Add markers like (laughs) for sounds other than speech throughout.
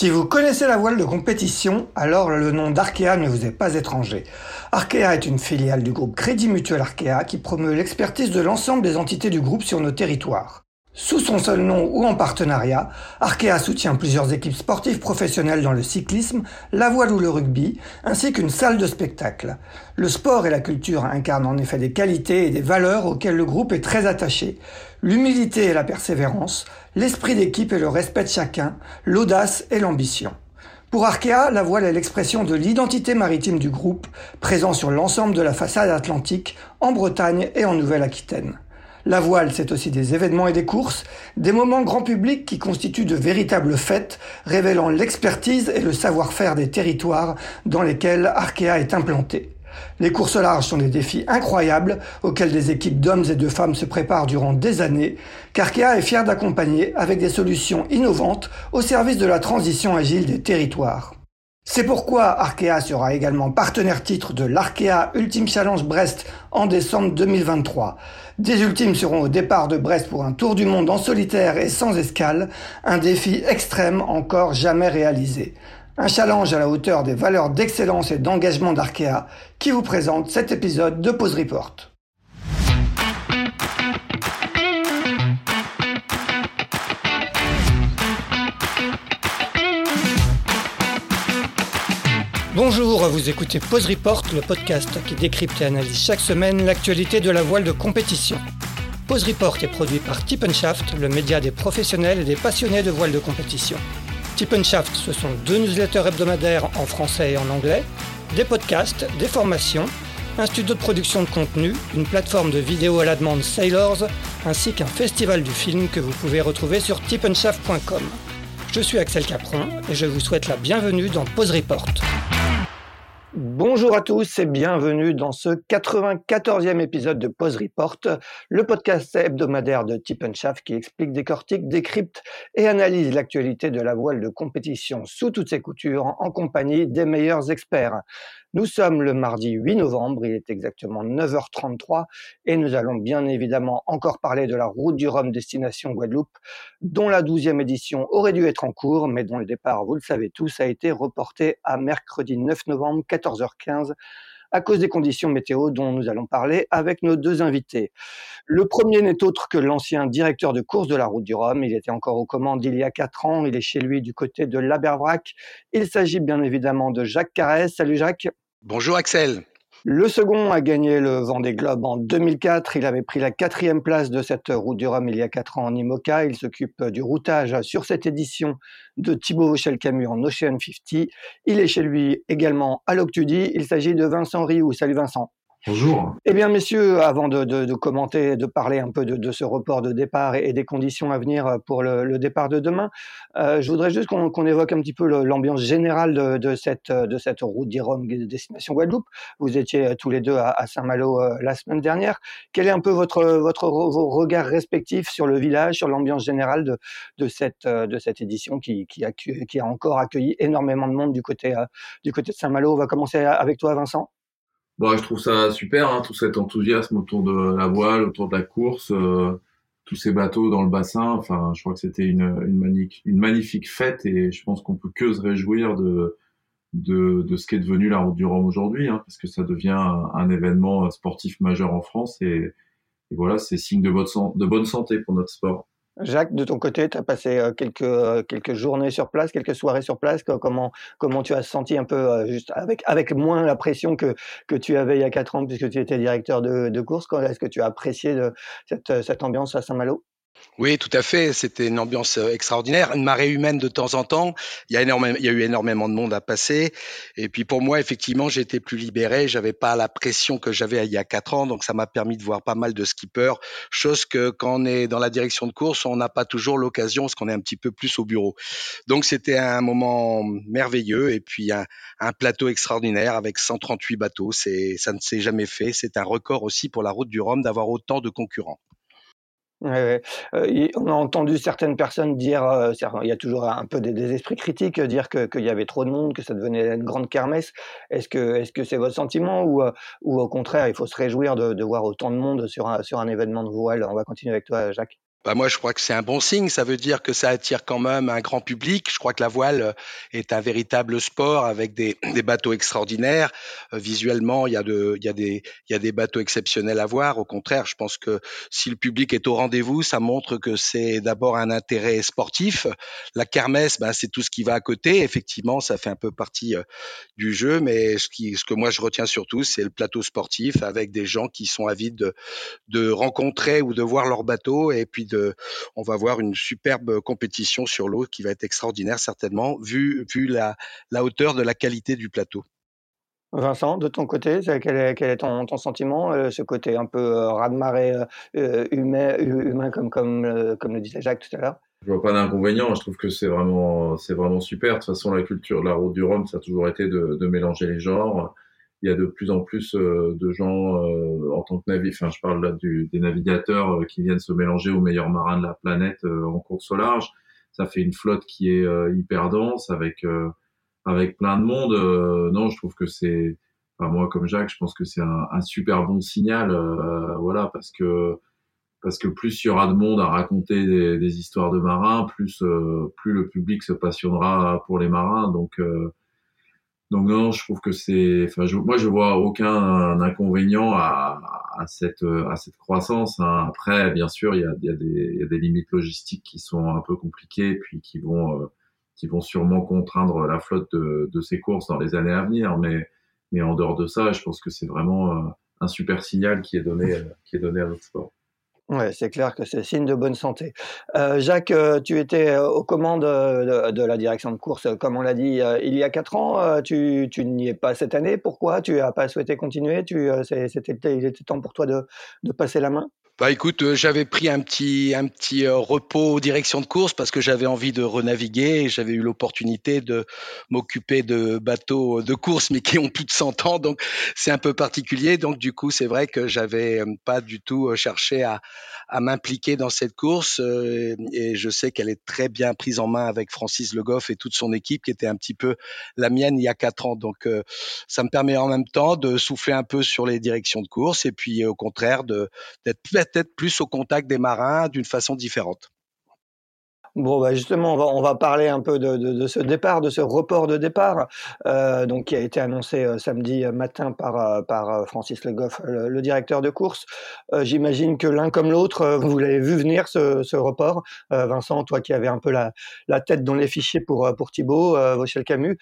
Si vous connaissez la voile de compétition, alors le nom d'Arkea ne vous est pas étranger. Arkea est une filiale du groupe Crédit Mutuel Arkea qui promeut l'expertise de l'ensemble des entités du groupe sur nos territoires. Sous son seul nom ou en partenariat, Arkea soutient plusieurs équipes sportives professionnelles dans le cyclisme, la voile ou le rugby, ainsi qu'une salle de spectacle. Le sport et la culture incarnent en effet des qualités et des valeurs auxquelles le groupe est très attaché. L'humilité et la persévérance, l'esprit d'équipe et le respect de chacun, l'audace et l'ambition. Pour Arkea, la voile est l'expression de l'identité maritime du groupe, présent sur l'ensemble de la façade atlantique, en Bretagne et en Nouvelle-Aquitaine. La voile, c'est aussi des événements et des courses, des moments grand public qui constituent de véritables fêtes, révélant l'expertise et le savoir-faire des territoires dans lesquels Arkea est implanté. Les courses larges sont des défis incroyables auxquels des équipes d'hommes et de femmes se préparent durant des années, qu'Arkea est fier d'accompagner avec des solutions innovantes au service de la transition agile des territoires. C'est pourquoi Arkea sera également partenaire titre de l'Arkea Ultime Challenge Brest en décembre 2023. Des ultimes seront au départ de Brest pour un tour du monde en solitaire et sans escale, un défi extrême encore jamais réalisé. Un challenge à la hauteur des valeurs d'excellence et d'engagement d'Arkea qui vous présente cet épisode de Pause Report. Bonjour, vous écoutez Pause Report, le podcast qui décrypte et analyse chaque semaine l'actualité de la voile de compétition. Pause Report est produit par Tip le média des professionnels et des passionnés de voile de compétition. Tip Shaft, ce sont deux newsletters hebdomadaires en français et en anglais, des podcasts, des formations, un studio de production de contenu, une plateforme de vidéo à la demande Sailors, ainsi qu'un festival du film que vous pouvez retrouver sur tipenshaft.com. Je suis Axel Capron et je vous souhaite la bienvenue dans Pause Report. Bonjour à tous et bienvenue dans ce 94e épisode de Pause Report, le podcast hebdomadaire de Tip Shaft qui explique, décortique, décrypte et analyse l'actualité de la voile de compétition sous toutes ses coutures en compagnie des meilleurs experts. Nous sommes le mardi 8 novembre, il est exactement 9h33 et nous allons bien évidemment encore parler de la route du Rhum destination Guadeloupe, dont la 12e édition aurait dû être en cours, mais dont le départ, vous le savez tous, a été reporté à mercredi 9 novembre, 14h15 à cause des conditions météo dont nous allons parler avec nos deux invités. Le premier n'est autre que l'ancien directeur de course de la Route du Rhum. Il était encore aux commandes il y a quatre ans. Il est chez lui du côté de l'Abervrac. Il s'agit bien évidemment de Jacques Carès. Salut Jacques. Bonjour Axel. Le second a gagné le Vendée Globe en 2004. Il avait pris la quatrième place de cette route du Rhum il y a quatre ans en IMOCA. Il s'occupe du routage sur cette édition de Thibaut Vauchel-Camus en Ocean 50. Il est chez lui également à l'Octudie. Il s'agit de Vincent Rioux. Salut Vincent. Bonjour. Eh bien, messieurs, avant de, de, de, commenter, de parler un peu de, ce report de départ et, des conditions à venir pour le, départ de demain, euh, je voudrais juste qu'on qu évoque un petit peu l'ambiance générale de, cette, de cette route d'Irom destination Guadeloupe. Vous étiez tous les deux à, Saint-Malo euh, la semaine dernière. Quel est un peu votre, votre vos regards respectifs sur le village, sur l'ambiance générale de, cette, édition qui, a, encore accueilli énormément de monde euh, du côté de Saint-Malo? On va commencer avec toi, Vincent. Bon, je trouve ça super, hein, tout cet enthousiasme autour de la voile, autour de la course, euh, tous ces bateaux dans le bassin. Enfin, je crois que c'était une, une, magnifique, une magnifique fête et je pense qu'on peut que se réjouir de, de, de ce qu'est devenu la Route du Rhum aujourd'hui, hein, parce que ça devient un, événement sportif majeur en France et, voilà, c'est signe de bonne santé pour notre sport. Jacques, de ton côté, tu as passé euh, quelques, euh, quelques journées sur place, quelques soirées sur place. Comment, comment tu as senti un peu, euh, juste avec, avec moins la pression que, que tu avais il y a quatre ans, puisque tu étais directeur de, de course Est-ce que tu as apprécié de, cette, cette ambiance à Saint-Malo? Oui, tout à fait. C'était une ambiance euh, extraordinaire, une marée humaine de temps en temps. Il y a eu énormément de monde à passer. Et puis pour moi, effectivement, j'étais plus libéré. J'avais pas la pression que j'avais il y a quatre ans, donc ça m'a permis de voir pas mal de skippers. Chose que quand on est dans la direction de course, on n'a pas toujours l'occasion, parce qu'on est un petit peu plus au bureau. Donc c'était un moment merveilleux et puis un, un plateau extraordinaire avec 138 bateaux. C'est, ça ne s'est jamais fait. C'est un record aussi pour la route du Rhum d'avoir autant de concurrents. Euh, on a entendu certaines personnes dire, euh, il y a toujours un peu des, esprits critiques, euh, dire que qu'il y avait trop de monde, que ça devenait une grande kermesse. Est-ce que est-ce que c'est votre sentiment ou euh, ou au contraire il faut se réjouir de, de voir autant de monde sur un sur un événement de voile? On va continuer avec toi, Jacques. Bah moi, je crois que c'est un bon signe. Ça veut dire que ça attire quand même un grand public. Je crois que la voile euh, est un véritable sport avec des, (clears throat) des bateaux extraordinaires. Euh, visuellement, il y, a de, il, y a des, il y a des bateaux exceptionnels à voir. Au contraire, je pense que si le public est au rendez-vous, ça montre que c'est d'abord un intérêt sportif. La kermesse, bah, c'est tout ce qui va à côté. Effectivement, ça fait un peu partie euh, du jeu. Mais ce, qui, ce que moi, je retiens surtout, c'est le plateau sportif avec des gens qui sont avides de, de rencontrer ou de voir leur bateau et puis on va voir une superbe compétition sur l'eau qui va être extraordinaire certainement, vu, vu la, hauteur de la qualité du plateau. Vincent, de ton côté, quel est, ton, sentiment, euh, ce côté un peu euh, raz-de-marée euh, humain, comme, comme, comme le disait Jacques tout à l'heure? Je vois pas d'inconvénient, je trouve que c'est vraiment, c'est vraiment super. De toute façon, la culture de la route du Rhum, ça a toujours été de mélanger les genres il y a de plus en plus euh, de gens euh, en tant que navire, enfin je parle là du, des navigateurs euh, qui viennent se mélanger aux meilleurs marins de la planète en course au large. Ça fait une flotte qui est hyper dense avec avec plein de monde. non, je trouve que c'est, enfin moi comme Jacques, je pense que c'est un, un, super bon signal, voilà, parce que parce que plus il y aura de monde à raconter des, des histoires de marins, plus plus le public se passionnera pour les marins. Donc donc non, je trouve que c'est, enfin, je, moi je vois aucun inconvénient à, à cette à cette croissance. Hein. Après, bien sûr, il y a, il y, a des, il y a des limites logistiques qui sont un peu compliquées, puis qui vont euh, qui vont sûrement contraindre la flotte de, de ces courses dans les années à venir. Mais mais en dehors de ça, je pense que c'est vraiment euh, un super signal qui est donné qui est donné à notre sport. Ouais, c'est clair que c'est signe de bonne santé. Euh, Jacques, euh, tu étais euh, aux commandes de, la direction de course, comme on l'a dit, il y a quatre ans. tu, tu n'y es pas cette année. Pourquoi? Tu n'as pas souhaité continuer? Tu, c'était, Il était temps pour toi de, de passer la main? Bah écoute, euh, j'avais pris un petit un petit euh, repos direction de course parce que j'avais envie de renaviguer. J'avais eu l'opportunité de m'occuper de bateaux de course, mais qui ont plus de 100 ans, donc c'est un peu particulier. Donc du coup, c'est vrai que j'avais euh, pas du tout cherché à, à m'impliquer dans cette course, et je sais qu'elle est très bien prise en main avec Francis Le Goff et toute son équipe, qui était un petit peu la mienne il y a quatre ans. Donc ça me permet en même temps de souffler un peu sur les directions de course, et puis au contraire d'être peut-être plus au contact des marins d'une façon différente. Bon, bah justement, on va, parler un peu de, ce départ, de ce report de départ, euh, donc qui a été annoncé euh, samedi matin par, euh, Francis Le Goff, le, directeur de course. J'imagine que l'un comme l'autre, vous l'avez vu venir ce, report. Vincent, toi qui avais un peu la, la tête dans les fichiers pour, pour Thibaut, Vauchel Camus,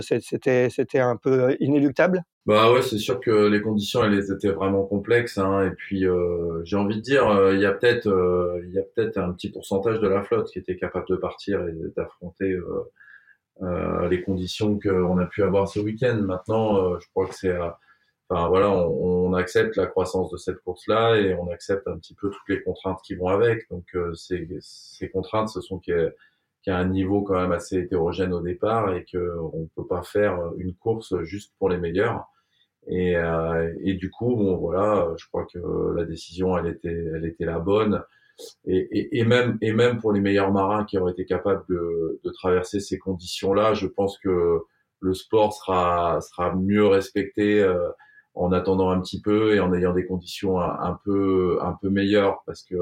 c'était, c'était un peu inéluctable? Bah ouais, c'est sûr que les conditions elles étaient vraiment complexes hein, et puis euh, j'ai envie de dire euh, il y a peut-être euh, il y a peut-être un petit pourcentage de la flotte qui était capable de partir et d'affronter les conditions qu'on a pu avoir ce week-end. Maintenant, je crois que c'est enfin voilà, on, on, accepte la croissance de cette course-là et on accepte un petit peu toutes les contraintes qui vont avec. Donc ces, ces contraintes, ce sont qui qui a un niveau quand même assez hétérogène au départ et que on peut pas faire une course juste pour les meilleurs. Et, euh, et du coup, bon, voilà, je crois que la décision, elle était, elle était la bonne. Et, et, et, même, et même pour les meilleurs marins qui auraient été capables de, de traverser ces conditions-là, je pense que le sport sera, sera mieux respecté euh, en attendant un petit peu et en ayant des conditions un, peu, un peu meilleures, parce que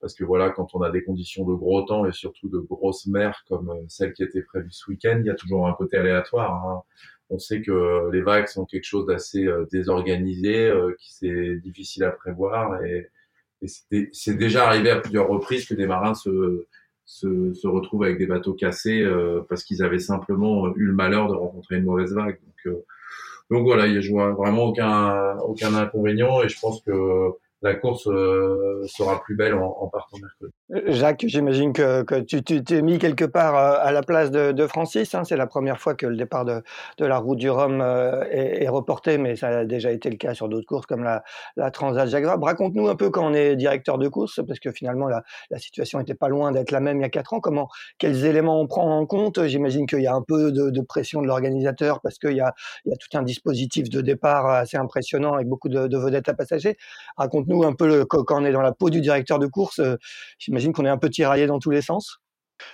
parce que voilà, quand on a des conditions de gros temps et surtout de grosses mers comme celle qui était prévue ce week-end, il y a toujours un côté aléatoire. Hein on sait que les vagues sont quelque chose d'assez euh, désorganisé, euh, qui c'est difficile à prévoir et, c'est déjà arrivé à plusieurs reprises que des marins se, se, retrouvent avec des bateaux cassés euh, parce qu'ils avaient simplement eu le malheur de rencontrer une mauvaise vague. Donc, donc voilà, il n'y a vraiment aucun, aucun inconvénient et je pense que la course euh, sera plus belle en, en partant mercredi. Jacques, j'imagine que, tu t'es mis quelque part euh, à la place de, Francis. Hein. C'est la première fois que le départ de, la route du Rhum euh, est, reporté, mais ça a déjà été le cas sur d'autres courses comme la, la Transat Vabre. Raconte-nous un peu quand on est directeur de course, parce que finalement la, situation n'était pas loin d'être la même il y a quatre ans. Comment, quels éléments on prend en compte? J'imagine qu'il y a un peu de, pression de l'organisateur parce qu'il y a, tout un dispositif de départ assez impressionnant avec beaucoup de, de vedettes à passagers. Raconte-nous un peu le, quand on est dans la peau du directeur de course, euh, j'imagine qu'on est un peu tiraillé dans tous les sens.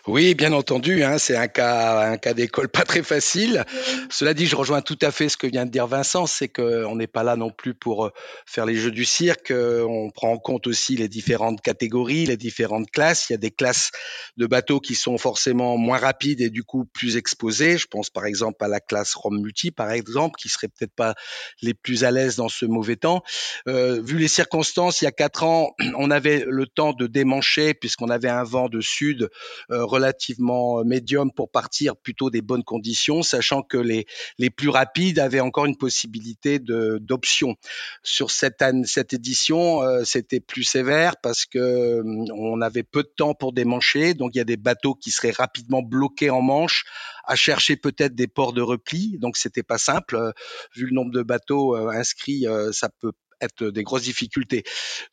Oui, bien entendu, hein, c'est un cas, un cas d'école pas très facile. Cela dit, je rejoins tout à fait ce que vient de dire Vincent, c'est qu'on n'est pas là non plus pour euh, faire les jeux du cirque. On prend en compte aussi les différentes catégories, les différentes classes. Il y a des classes de bateaux qui sont forcément moins rapides et du coup plus exposées. Je pense par exemple à la classe Rome Multi, par exemple, qui serait peut-être pas les plus à l'aise dans ce mauvais temps. Euh, vu les circonstances, il y a quatre ans, (clears throat) on avait le temps de démancher puisqu'on avait un vent de sud euh, relativement médium pour partir plutôt des bonnes conditions, sachant que les, les plus rapides avaient encore une possibilité d'option. Sur cette, année, cette édition, euh, c'était plus sévère parce que hum, on avait peu de temps pour démancher, donc il y a des bateaux qui seraient rapidement bloqués en manche à chercher peut-être des ports de repli, donc c'était pas simple. Euh, vu le nombre de bateaux inscrits, ça peut être des grosses difficultés.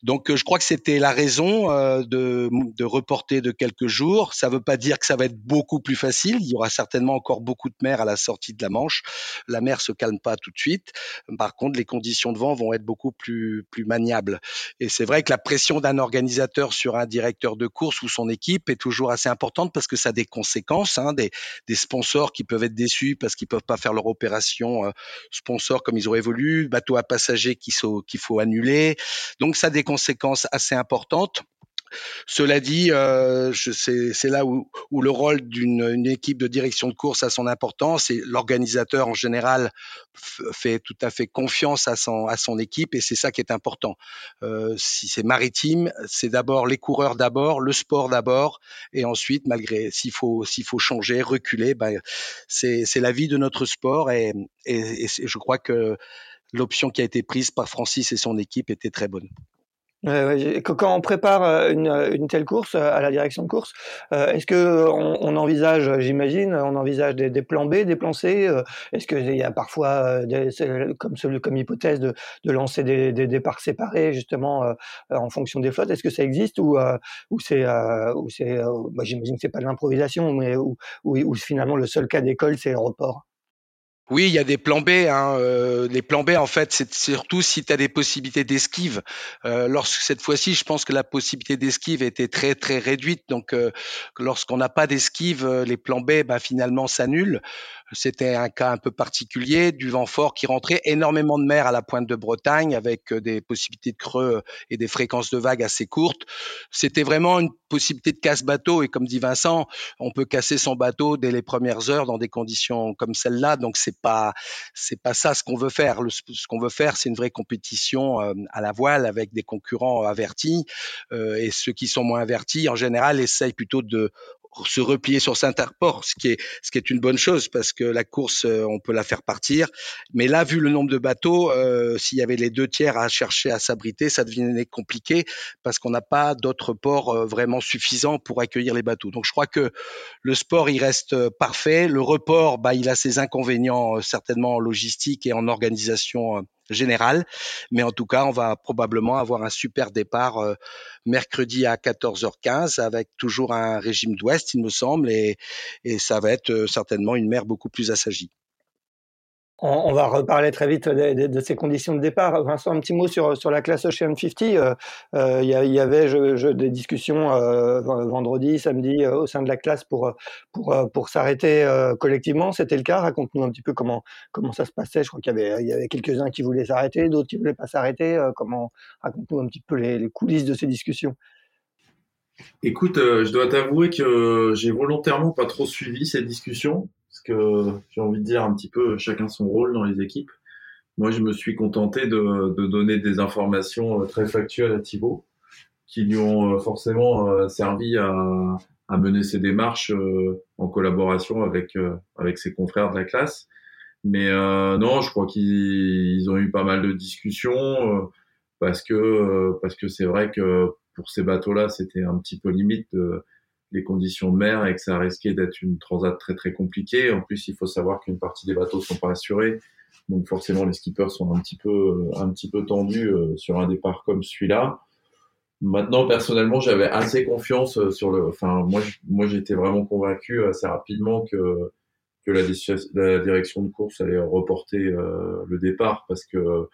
Donc, euh, je crois que c'était la raison euh, de, de, reporter de quelques jours. Ça ne veut pas dire que ça va être beaucoup plus facile. Il y aura certainement encore beaucoup de mer à la sortie de la Manche. La mer se calme pas tout de suite. Par contre, les conditions de vent vont être beaucoup plus, plus maniables. Et c'est vrai que la pression d'un organisateur sur un directeur de course ou son équipe est toujours assez importante parce que ça a des conséquences, hein, des, des sponsors qui peuvent être déçus parce qu'ils peuvent pas faire leur opération euh, sponsor comme ils auraient voulu, bateaux à passagers qui, sont, qui il faut annuler. Donc ça a des conséquences assez importantes. Cela dit, euh, c'est là où, le rôle d'une équipe de direction de course a son importance et l'organisateur en général fait tout à fait confiance à son, à son équipe et c'est ça qui est important. Euh, si c'est maritime, c'est d'abord les coureurs d'abord, le sport d'abord et ensuite, malgré s'il faut, faut changer, reculer, ben, c'est la vie de notre sport et, et, et je crois que l'option qui a été prise par Francis et son équipe était très bonne. quand on prépare euh, une, telle course euh, à la direction de course, euh, est-ce que on, envisage, j'imagine, on envisage des, plans B, des plans C Est-ce qu'il y a parfois, comme, hypothèse, de, lancer des, départs séparés justement en fonction des flottes Est-ce que ça existe ou, c'est, bah, j'imagine que c'est pas de l'improvisation, mais où, finalement le seul cas d'école c'est le report? Oui, il y a des plans B. Hein. Euh, les plans B, en fait, c'est surtout si tu as des possibilités d'esquive. Euh, lorsque cette fois-ci, je pense que la possibilité d'esquive était très très réduite. Donc, euh, lorsqu'on n'a pas d'esquive, les plans B, bah, finalement, s'annulent. C'était un cas un peu particulier, du vent fort qui rentrait, énormément de mer à la pointe de Bretagne avec euh, des possibilités de creux et des fréquences de vagues assez courtes. C'était vraiment une possibilité de casse-bateau et comme dit Vincent, on peut casser son bateau dès les premières heures dans des conditions comme celle-là. Donc c'est pas c'est pas ça ce qu'on veut faire. ce qu'on veut faire, c'est une vraie compétition euh, à la voile avec des concurrents avertis euh, et ceux qui sont moins avertis en général essayent plutôt de se replier sur Saint-Arport, ce qui est ce qui est une bonne chose parce que la course euh, on peut la faire partir. Mais là, vu le nombre de bateaux, euh, s'il y avait les deux tiers à chercher à s'abriter, ça devenait compliqué parce qu'on n'a pas d'autres ports euh, vraiment suffisants pour accueillir les bateaux. Donc je crois que le sport il reste parfait. Le report, bah il a ses inconvénients certainement en logistique et en organisation général. Mais en tout cas, on va probablement avoir un super départ euh, mercredi à 14h15 avec toujours un régime d'ouest, il me semble, et, et ça va être euh, certainement une mer beaucoup plus assagie. On, va reparler très vite de, ces conditions de départ. Vincent, un petit mot sur, la classe Ocean 50. Euh, euh, il y, avait des discussions euh, vendredi, samedi au sein de la classe pour, s'arrêter collectivement. C'était le cas. Raconte-nous un petit peu comment, comment ça se passait. Je crois qu'il y avait, avait quelques-uns qui voulaient s'arrêter, d'autres qui voulaient pas s'arrêter. comment Raconte-nous un petit peu les, coulisses de ces discussions. Écoute, je dois t'avouer que j'ai volontairement pas trop suivi ces discussions j'ai envie de dire un petit peu chacun son rôle dans les équipes. Moi, je me suis contenté de, donner des informations euh, très factuelles à Thibaut, qui lui ont euh, forcément euh, servi à, mener ses démarches en collaboration avec ses confrères de la classe. Mais non, je crois qu'ils ont eu pas mal de discussions parce que c'est vrai que pour ces bateaux-là, c'était un petit peu limite les conditions de mer et que ça risquait d'être une transat très très compliquée. En plus, il faut savoir qu'une partie des bateaux sont pas assurés, donc forcément les skippers sont un petit peu euh, un petit peu tendus euh, sur un départ comme celui-là. Maintenant, personnellement, j'avais assez confiance euh, sur le. Enfin, moi, moi, j'étais vraiment convaincu assez rapidement que que la direction de course allait reporter le départ parce que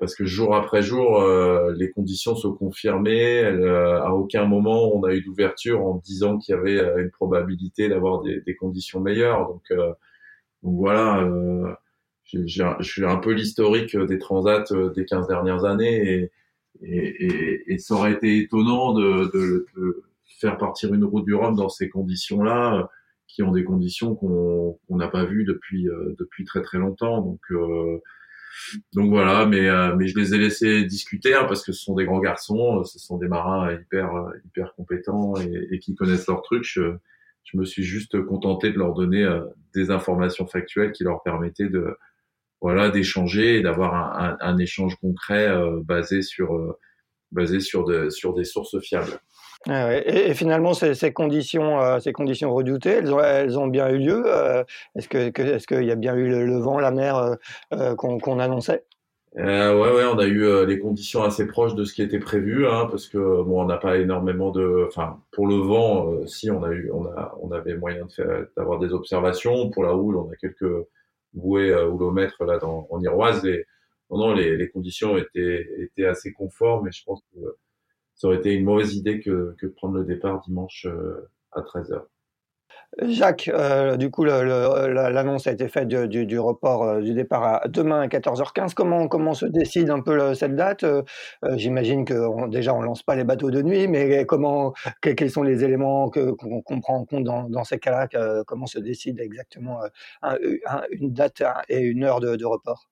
parce que jour après jour, euh, les conditions se confirmaient. Euh, à aucun moment on a eu d'ouverture en disant qu'il y avait euh, une probabilité d'avoir des, des, conditions meilleures. Donc, euh, donc voilà, j'ai un peu l'historique des transats des 15 dernières années et, et, et, ça aurait été étonnant de, de, de, faire partir une route du Rhum dans ces conditions-là, qui ont des conditions qu'on n'a pas vues depuis depuis très très longtemps. Donc donc voilà, mais euh, mais je les ai laissés discuter hein, parce que ce sont des grands garçons, euh, ce sont des marins hyper euh, hyper compétents et, et qui connaissent leurs trucs. Je, je, me suis juste contenté de leur donner des informations factuelles qui leur permettaient de voilà d'échanger et d'avoir un, un, un, échange concret basé sur basé sur de, sur des sources fiables. Ah et, finalement, ces, conditions, euh, ces conditions redoutées, elles ont, bien eu lieu. Euh, est-ce qu'il y a bien eu le, vent, la mer euh, qu'on, annonçait? Euh, ouais, ouais, on a eu les conditions assez proches de ce qui était prévu, hein, parce que bon, on n'a pas énormément de, enfin, pour le vent, si on avait moyen d'avoir des observations. Pour la houle, on a quelques bouées houlomètres là en Iroise. Et les conditions étaient, étaient assez conformes, et je pense que ça aurait été une mauvaise idée que, que de prendre le départ dimanche euh, à 13h. Jacques, euh, du coup, l'annonce a été faite du, du, report euh, du départ à demain à 14h15. Comment, comment se décide un peu cette date? J'imagine que déjà on lance pas les bateaux de nuit, mais comment, quels sont les éléments qu'on prend en compte dans, ces cas-là? Comment se décide exactement une date et une heure de report?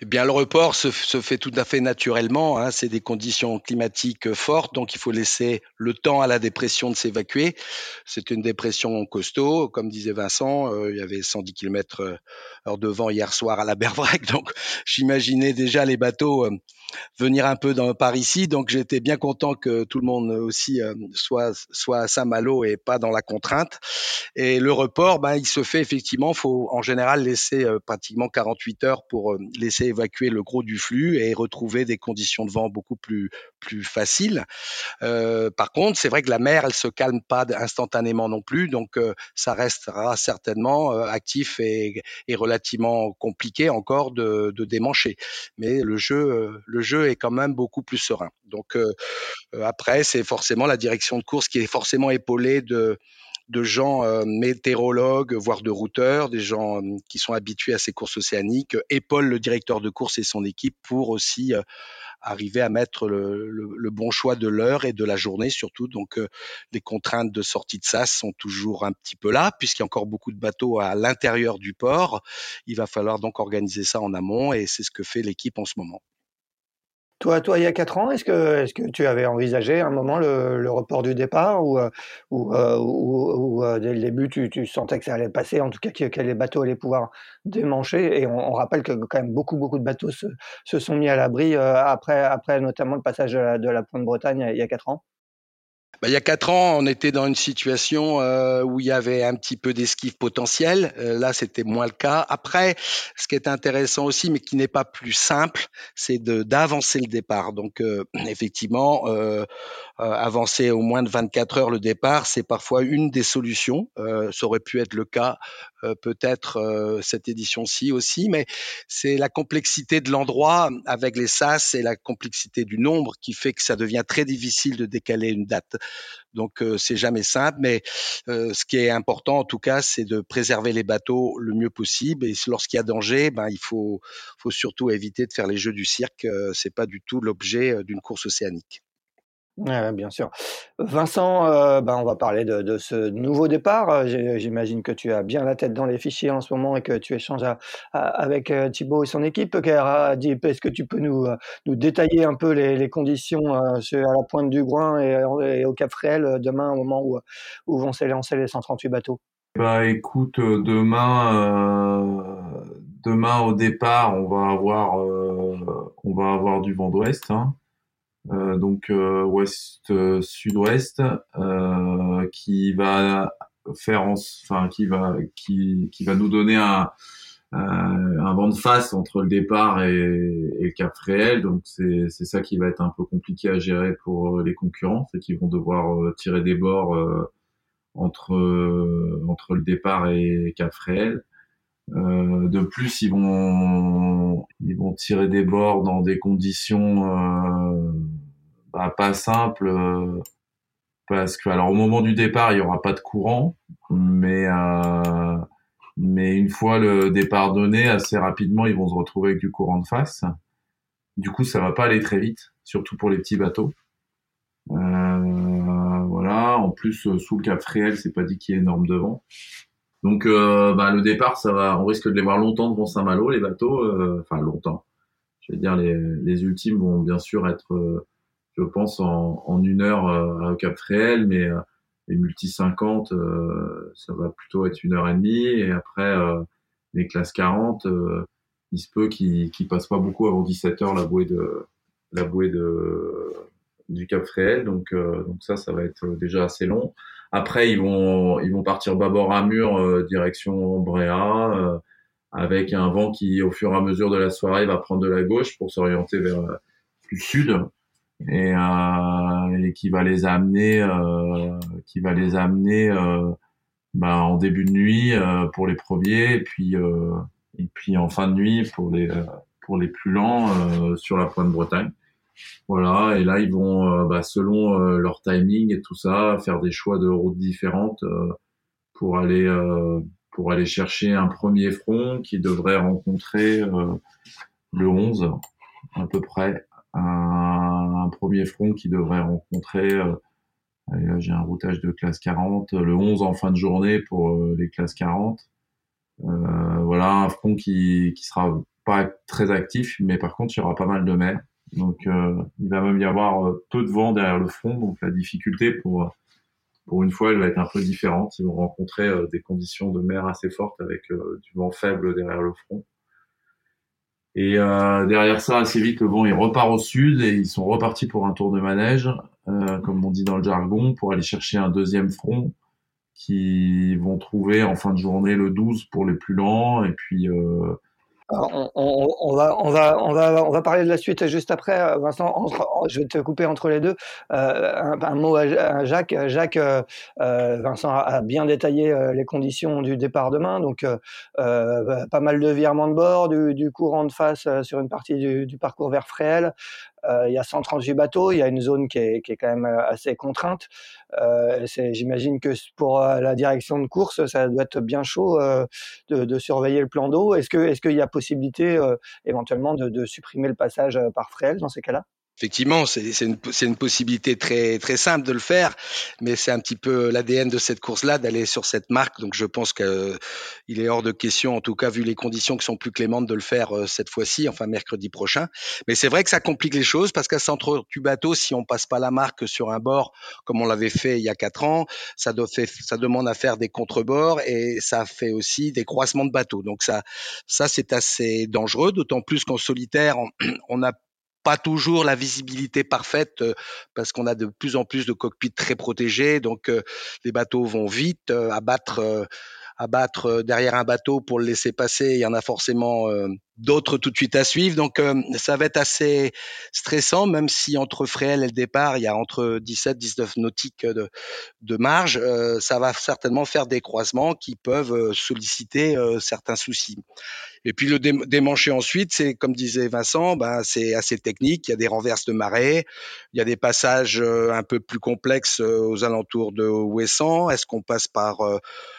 Eh bien, le report se, fait tout à fait naturellement. Hein. C'est des conditions climatiques fortes, donc il faut laisser le temps à la dépression de s'évacuer. C'est une dépression costaud, comme disait Vincent. Euh, il y avait 110 km euh, heure de vent hier soir à la Berbrec, (laughs) donc j'imaginais déjà les bateaux euh, venir un peu dans, par ici. Donc j'étais bien content que tout le monde aussi soit soit à Saint-Malo et pas dans la contrainte. Et le report, ben, il se fait effectivement. Faut en général laisser pratiquement 48 heures pour laisser évacuer le gros du flux et retrouver des conditions de vent beaucoup plus plus faciles. Euh, par contre, c'est vrai que la mer, elle se calme pas instantanément non plus, donc euh, ça restera certainement euh, actif et, et, relativement compliqué encore de, de, démancher. Mais le jeu, le jeu est quand même beaucoup plus serein. Donc après, c'est forcément la direction de course qui est forcément épaulée de de gens euh, météorologues, voire de routeurs, des gens euh, qui sont habitués à ces courses océaniques, épaulent le directeur de course et son équipe pour aussi euh, arriver à mettre le, le, bon choix de l'heure et de la journée surtout. Donc les contraintes de sortie de SAS sont toujours un petit peu là, puisqu'il y a encore beaucoup de bateaux à l'intérieur du port. Il va falloir donc organiser ça en amont et c'est ce que fait l'équipe en ce moment. Toi, toi, il y a quatre ans, est-ce que, tu avais envisagé un moment le, report du départ ou, euh, ou, euh, euh, dès le début tu, tu, sentais que ça allait passer, en tout cas que, les bateaux allaient pouvoir démancher? Et on, rappelle que quand même beaucoup, beaucoup de bateaux se, sont mis à l'abri après, notamment le passage de la, Pointe Bretagne il y a quatre ans. Bah, il y a quatre ans, on était dans une situation euh, où il y avait un petit peu d'esquive potentielle. Euh, là, c'était moins le cas. Après, ce qui est intéressant aussi, mais qui n'est pas plus simple, c'est d'avancer le départ. Donc, euh, (clears throat) effectivement, avancer au moins de 24 heures le départ, c'est parfois une des solutions. ça aurait pu être le cas peut-être cette édition-ci aussi, mais c'est la complexité de l'endroit avec les SAS et la complexité du nombre qui fait que ça devient très difficile de décaler une date. Donc euh, c'est jamais simple, mais euh, ce qui est important en tout cas, c'est de préserver les bateaux le mieux possible. Et lorsqu'il y a danger, ben il faut, faut surtout éviter de faire les jeux du cirque. Euh, c'est pas du tout l'objet d'une course océanique. Ouais, bien sûr. Vincent, euh, ben, on va parler de, ce nouveau départ. Euh, j'imagine que tu as bien la tête dans les fichiers en ce moment et que tu échanges avec euh, Thibaut et son équipe. Est-ce que tu peux nous, détailler un peu les, conditions à la pointe du Groin et, au Cap Fréhel demain, au moment où, où vont s'élancer les 138 bateaux? Bah écoute, demain, demain au départ, on va avoir, on va avoir du vent d'ouest. Hein. Euh, donc euh, ouest euh, sud-ouest qui va faire enfin qui va qui, qui va nous donner un un vent de face entre le départ et, et le cap réel. Donc c'est c'est ça qui va être un peu compliqué à gérer pour les concurrents, c'est qu'ils vont devoir tirer des bords entre entre le départ et cap réel. Euh, de plus, ils vont ils vont tirer des bords dans des conditions euh, bah, pas simples euh, parce que alors au moment du départ, il y aura pas de courant, mais euh, mais une fois le départ donné, assez rapidement, ils vont se retrouver avec du courant de face. Du coup, ça va pas aller très vite, surtout pour les petits bateaux. Voilà. En plus, sous le Cap Fréhel, c'est pas dit qu'il y ait énorme de vent. Donc, euh, bah, le départ, ça va. On risque de les voir longtemps devant Saint-Malo, les bateaux. Euh, enfin, longtemps. Je veux dire, les, les ultimes vont bien sûr être, euh, je pense, en, en une heure au Cap Fréhel, mais les multi 50, ça va plutôt être une heure et demie. Et après, les classes 40, il se peut qu'ils qu passent pas beaucoup avant 17 heures la bouée de la bouée de du Cap Fréhel. Donc, donc ça, ça va être déjà assez long. Après, ils vont, ils vont partir bâbord à mur, euh, direction Bréa, euh, avec un vent qui, au fur et à mesure de la soirée, va prendre de la gauche pour s'orienter vers le euh, sud et, et, qui va les amener, qui va les amener bah, en début de nuit pour les premiers, et puis et puis en fin de nuit pour les pour les plus lents sur la pointe Bretagne. Voilà, et là ils vont, euh, bah, selon euh, leur timing et tout ça, faire des choix de routes différentes euh, pour aller pour aller chercher un premier front qui devrait rencontrer le 11 à peu près, un, premier front qui devrait rencontrer là, j'ai un routage de classe 40, le 11 en fin de journée pour les classes 40. Euh, voilà, un front qui, qui sera pas très actif, mais par contre, il y aura pas mal de mer. Donc, euh, il va même y avoir euh, peu de vent derrière le front. Donc, la difficulté pour pour une fois, elle va être un peu différente. Ils vont rencontrer euh, des conditions de mer assez fortes avec du vent faible derrière le front. Et derrière ça, assez vite, le vent il repart au sud et ils sont repartis pour un tour de manège, comme on dit dans le jargon, pour aller chercher un deuxième front qui vont trouver en fin de journée le 12 pour les plus lents et puis on, va, on, va, on, va, on va parler de la suite juste après, euh, Vincent. Je vais te couper entre les deux. Euh, un, mot à, Jacques. Jacques, euh, Vincent a, bien détaillé les conditions du départ demain. Donc, pas mal de virements de bord, du, courant de face sur une partie du, parcours vers Fréhel, il y a 138 bateaux, il y a une zone qui est, qui est quand même euh, assez contrainte. Euh, J'imagine que pour euh, la direction de course, ça doit être bien chaud de, de, surveiller le plan d'eau. Est-ce que est-ce qu'il y a possibilité éventuellement de, de supprimer le passage par frêle dans ces cas-là? Effectivement, c'est une, une, possibilité très, très simple de le faire, mais c'est un petit peu l'ADN de cette course-là d'aller sur cette marque. Donc je pense qu'il est hors de question, en tout cas vu les conditions qui sont plus clémentes, de le faire euh, cette fois-ci, enfin mercredi prochain. Mais c'est vrai que ça complique les choses parce qu'à centre du bateau, si on passe pas la marque sur un bord comme on l'avait fait il y a quatre ans, ça, doit fait, ça demande à faire des contrebords et ça fait aussi des croisements de bateaux. Donc ça, ça c'est assez dangereux, d'autant plus qu'en solitaire, on (clears throat) a pas toujours la visibilité parfaite euh, parce qu'on a de plus en plus de cockpits très protégés, donc euh, les bateaux vont vite euh, abattre abattre derrière un bateau pour le laisser passer. Il y en a forcément d'autres tout de suite à suivre. Donc ça va être assez stressant, même si entre Fréhel et le départ, il y a entre 17 19 nautiques de, de marge. ça va certainement faire des croisements qui peuvent solliciter certains soucis. Et puis le démancher ensuite, c'est comme disait Vincent, ben c'est assez technique. Il y a des renverses de marée, il y a des passages euh, un peu plus complexes euh, aux alentours de Ouessant. Est-ce qu'on passe par euh,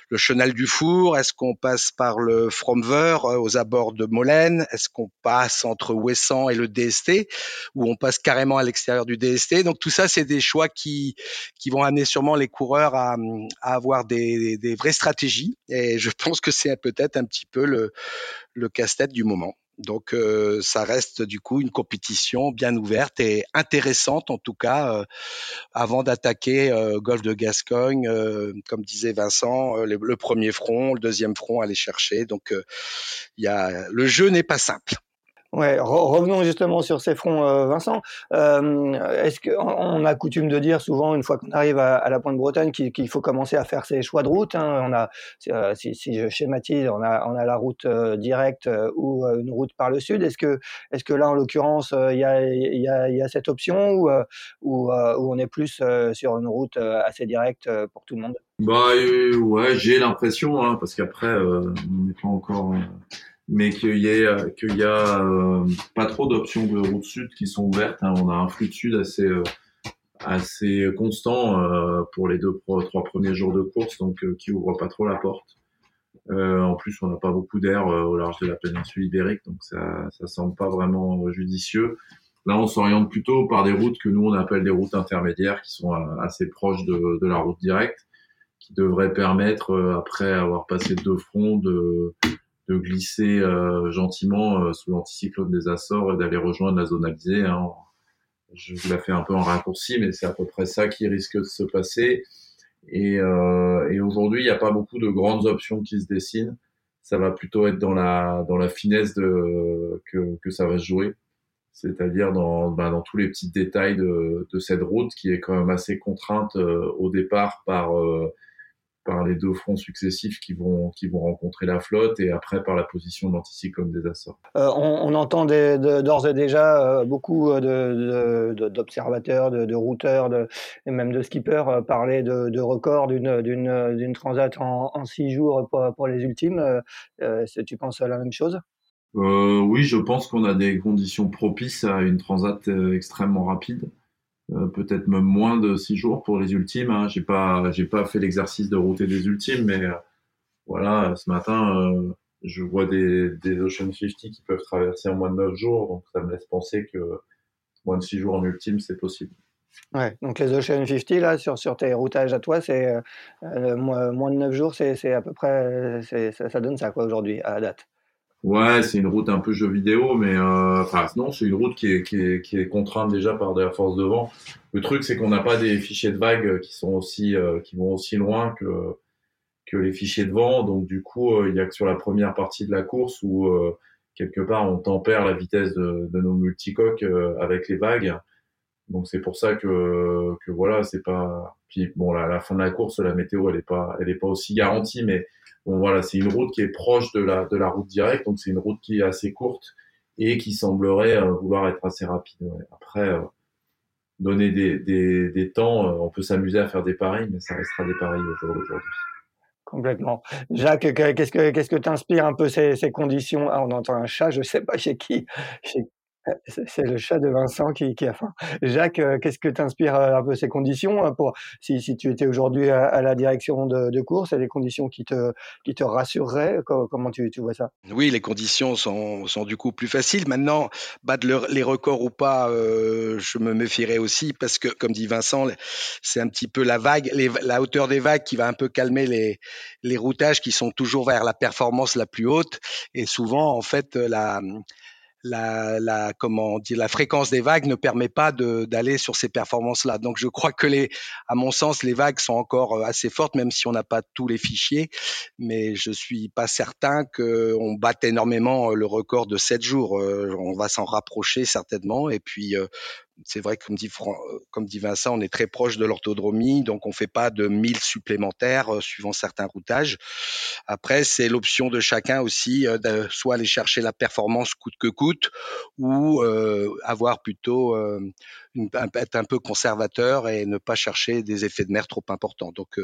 le chenal du Four? Est-ce qu'on passe par le Fromver aux abords de Molène? Est-ce qu'on passe entre Ouessant et le DST ou on passe carrément à l'extérieur du DST Donc tout ça, c'est des choix qui qui vont amener sûrement les coureurs à avoir des, des vraies stratégies. Et je (laughs) pense que c'est peut-être un petit peu le le casse-tête du moment. Donc euh, ça reste du coup une compétition bien ouverte et intéressante en tout cas euh, avant d'attaquer euh, Golfe de Gascogne, comme disait Vincent, le, premier front, le deuxième front à aller chercher. Donc il y a, le jeu n'est pas simple. Ouais, revenons justement sur ces fronts, euh, Vincent. Euh, est-ce qu'on a coutume de dire souvent, une fois qu'on arrive à, la Pointe Bretagne, qu'il faut commencer à faire ses choix de route. Hein. On a, euh, si, je schématise, on a, la route directe ou une route par le sud. Est-ce que, là, en l'occurrence, il y a, cette option ou, ou, on est plus sur une route assez directe pour tout le monde? Bah ouais, j'ai l'impression, hein, parce qu'après, on n'est pas encore mais qu'il y a, qu'il y a euh, pas trop d'options de route sud qui sont ouvertes. Hein. On a un flux de sud assez euh, assez constant euh, pour les deux trois premiers jours de course, donc qui ouvre pas trop la porte. en plus, on n'a pas beaucoup d'air au large de la péninsule ibérique, donc ça ça semble pas vraiment judicieux. Là, on s'oriente plutôt par des routes que nous on appelle des routes intermédiaires, qui sont assez proches de, de la route directe, qui devraient permettre après avoir passé deux fronts de de glisser euh, gentiment euh, sous l'anticyclone des Açores et d'aller rejoindre la zone alizée. Hein. Je vous la fais un peu en raccourci, mais c'est à peu près ça qui risque de se passer. Et, euh, et aujourd'hui, il n'y a pas beaucoup de grandes options qui se dessinent. Ça va plutôt être dans la dans la finesse de que, que ça va se jouer, c'est-à-dire dans bah, dans tous les petits détails de, de cette route qui est quand même assez contrainte au départ par par les deux fronts successifs qui vont, qui vont rencontrer la flotte et après par la position de l'anticyclone des Açores. Euh, on, entend d'ores et déjà euh, beaucoup d'observateurs, de, de, routeurs et même de skippers euh, parler de, records d'une transat en, six jours pour, les ultimes. tu penses à la même chose? Oui, je pense qu'on a des conditions propices à une transat extrêmement rapide. Euh, peut-être même moins de six jours pour les ultimes. Hein. J'ai pas, j'ai pas fait l'exercice de router des ultimes, mais euh, voilà, ce matin, euh, je vois des, Ocean 50 qui peuvent traverser en moins de neuf jours, donc ça me laisse penser que moins de six jours en ultime, c'est possible. Ouais, donc les Ocean 50, là, sur, sur tes routages à toi, c'est moins, de neuf jours, c'est à peu près, ça, ça donne ça, quoi, aujourd'hui, à la date? Ouais, c'est une route un peu jeu vidéo, mais euh, non, c'est une route qui est, qui, est, qui est contrainte déjà par de la force de vent. Le truc, c'est qu'on n'a pas des fichiers de vagues qui sont aussi euh, qui vont aussi loin que que les fichiers de vent. Donc du coup, euh, il y a que sur la première partie de la course où quelque part on tempère la vitesse de, de nos multicoques avec les vagues. Donc c'est pour ça que que voilà, c'est pas. Puis bon, à la fin de la course, la météo, elle est pas elle est pas aussi garantie, mais Bon voilà, c'est une route qui est proche de la de la route directe, donc c'est une route qui est assez courte et qui semblerait euh, vouloir être assez rapide. Après, euh, donner des, des, des temps, euh, on peut s'amuser à faire des paris, mais ça restera des paris au jour d'aujourd'hui. Complètement. Jacques, qu'est-ce que qu'est-ce que t'inspire un peu ces, ces conditions? Ah, On entend un chat, je sais pas chez qui, chez c'est le chat de Vincent qui, qui a faim. Jacques, euh, qu'est-ce que t'inspire euh, un peu ces conditions euh, pour si, si tu étais aujourd'hui à, la direction de, de course, c'est des conditions qui te qui te rassureraient? Comment tu, tu vois ça? Oui, les conditions sont, sont du coup plus faciles. Maintenant, battre les records ou pas, je me méfierais aussi parce que, comme dit Vincent, c'est un petit peu la vague, les, la hauteur des vagues qui va un peu calmer les les routages qui sont toujours vers la performance la plus haute et souvent en fait la la, la, comment dire, la fréquence des vagues ne permet pas d'aller sur ces performances-là. Donc, je crois que les, à mon sens, les vagues sont encore euh, assez fortes, même si on n'a pas tous les fichiers. Mais je suis pas certain qu'on batte énormément euh, le record de 7 jours. Euh, on va s'en rapprocher certainement. Et puis, c'est vrai que comme dit, euh, comme dit Vincent, on est très proche de l'orthodromie, donc on fait pas de 1000 supplémentaires euh, suivant certains routages. Après, c'est l'option de chacun aussi, euh, de soit aller chercher la performance coûte que coûte, ou avoir plutôt une, être un peu conservateur et ne pas chercher des effets de mer trop importants. Donc,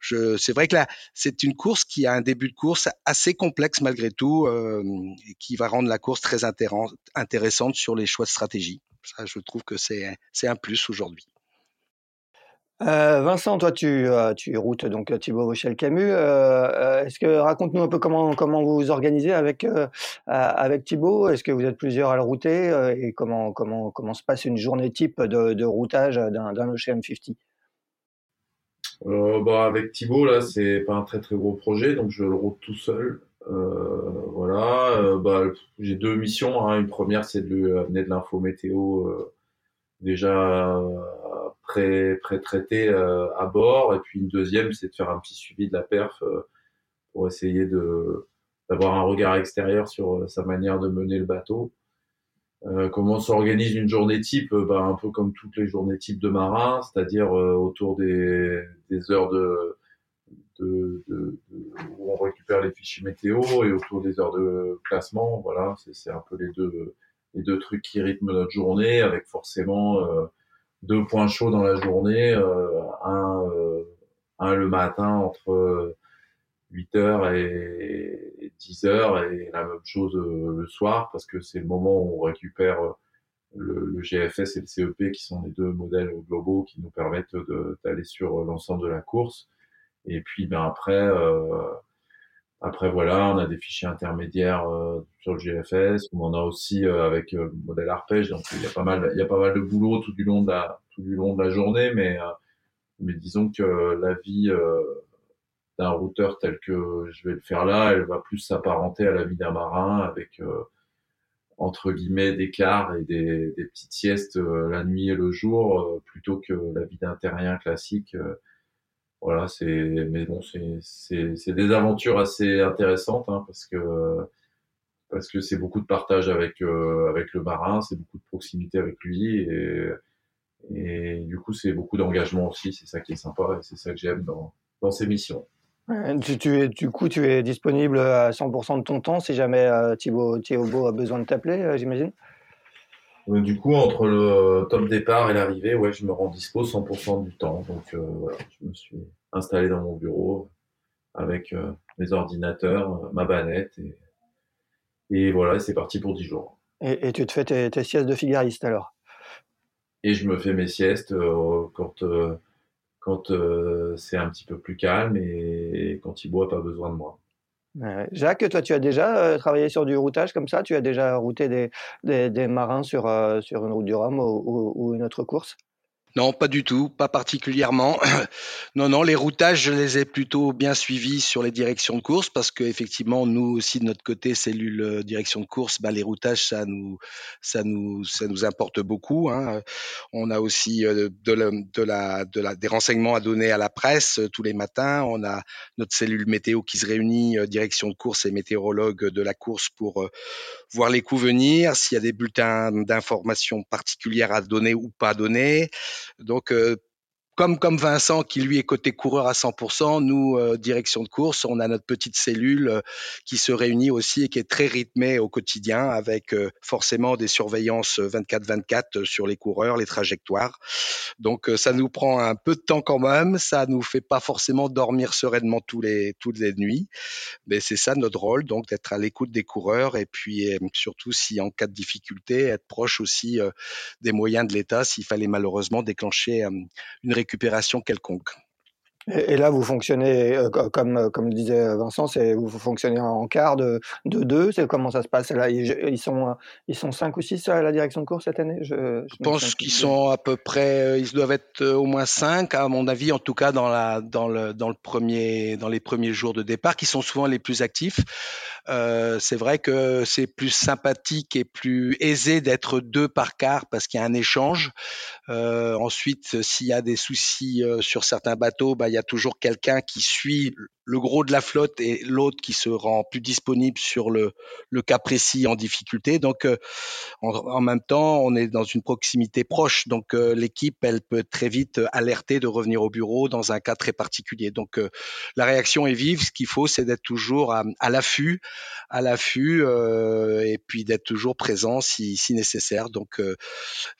je, c'est vrai que là, c'est une course qui a un début de course assez complexe malgré tout, et qui va rendre la course très intéressante sur les choix de stratégie. Ça, je trouve que c'est un plus aujourd'hui. Euh, Vincent, toi, tu, euh, tu routes donc Thibaut Rochelle Camus. Euh, est-ce que raconte-nous un peu comment comment vous vous organisez avec avec Thibaut? Est-ce que vous êtes plusieurs à le router et comment comment comment se passe une journée type de, de routage d'un Ocean 50 bah, avec Thibaut là, c'est pas un très très gros projet, donc je le route tout seul. Euh, voilà, euh, bah, j'ai deux missions. Hein. Une première, c'est de lui amener de l'info météo euh, déjà pré, pré-traité à bord. Et puis une deuxième, c'est de faire un petit suivi de la perf pour essayer de d'avoir un regard extérieur sur sa manière de mener le bateau. Euh, comment s'organise une journée type bah, Un peu comme toutes les journées type de marin, c'est-à-dire autour des, des, heures de, de, de, où on récupère les fichiers météo et autour des heures de classement. Voilà, c'est un peu les deux, les deux trucs qui rythment notre journée, avec forcément deux points chauds dans la journée, un, un le matin entre 8h et 10h et la même chose euh, le soir parce que c'est le moment où on récupère euh, le, GFS et le CEP qui sont les deux modèles globaux qui nous permettent d'aller sur l'ensemble de la course. Et puis ben après, euh, après voilà, on a des fichiers intermédiaires sur le GFS. On en a aussi avec le modèle arpège. Donc il y a pas mal, il y a pas mal de boulot tout du long de la, tout du long de la journée, mais mais disons que la vie d'un routeur tel que je vais le faire là, elle va plus s'apparenter à la vie d'un marin avec euh, entre guillemets des quarts et des, des petites siestes euh, la nuit et le jour euh, plutôt que la vie d'un terrien classique. Voilà, c'est mais bon, c'est des aventures assez intéressantes hein, parce que parce que c'est beaucoup de partage avec avec le marin, c'est beaucoup de proximité avec lui et et du coup c'est beaucoup d'engagement aussi, c'est ça qui est sympa et c'est ça que j'aime dans dans ces missions. Tu, tu du coup, tu es disponible à 100% de ton temps si jamais euh, Thibaut Thiobo a besoin de t'appeler, euh, j'imagine? Euh, Du coup, entre le top départ et l'arrivée, ouais, je me rends dispo 100% du temps. Donc voilà, je me suis installé dans mon bureau avec mes ordinateurs, ma banette et, et voilà, c'est parti pour 10 jours. Et, et tu te fais tes, tes, siestes de figariste alors? Et je me fais mes siestes quand quand euh, c'est un petit peu plus calme et, quand il boit pas besoin de moi. Jacques, toi, tu as déjà euh, travaillé sur du routage comme ça? Tu as déjà routé des, marins sur, euh, sur une route du Rhum ou une autre course? Non, pas du tout, pas particulièrement. (clears throat) non, non, les routages, je les ai plutôt bien suivis sur les directions de course parce que effectivement, nous aussi de notre côté, cellule euh, direction de course, bah, les routages, ça nous, ça nous, ça nous importe beaucoup. Hein. On a aussi euh, de, la, de, la, de la, des renseignements à donner à la presse euh, tous les matins. On a notre cellule météo qui se réunit, direction de course et météorologue de la course pour voir les coups venir, s'il y a des bulletins d'informations particulières à donner ou pas donner. Donc, euh, comme, comme Vincent qui lui est côté coureur à 100%, nous, euh, direction de course, on a notre petite cellule euh, qui se réunit aussi et qui est très rythmée au quotidien avec forcément des surveillances 24-24 sur les coureurs, les trajectoires. Donc ça nous prend un peu de temps quand même, ça nous fait pas forcément dormir sereinement tous les, toutes les nuits, mais c'est ça notre rôle, donc d'être à l'écoute des coureurs et puis surtout si en cas de difficulté, être proche aussi des moyens de l'État s'il fallait malheureusement déclencher une récupération quelconque. Et, là, vous fonctionnez, euh, comme, euh, comme le disait Vincent, vous fonctionnez en quart de, de deux. C'est comment ça se passe? Là ils, sont, ils sont cinq ou six à la direction de course cette année? Je, je pense qu'ils sont à peu près, euh, ils doivent être au moins cinq, à mon avis, en tout cas dans, la, dans, le, dans, le premier, dans les premiers jours de départ, qui sont souvent les plus actifs. Euh, c'est vrai que c'est plus sympathique et plus aisé d'être deux par quart parce qu'il y a un échange. Euh, ensuite, s'il y a des soucis euh, sur certains bateaux, bah, y a toujours quelqu'un qui suit le gros de la flotte et l'autre qui se rend plus disponible sur le, le cas précis en difficulté. Donc, euh, en, même temps, on est dans une proximité proche. Donc, euh, l'équipe, elle peut très vite alerter de revenir au bureau dans un cas très particulier. Donc, euh, la réaction est vive. Ce qu'il faut, c'est d'être toujours à, l'affût, à l'affût, et puis d'être toujours présent si, si nécessaire. Donc,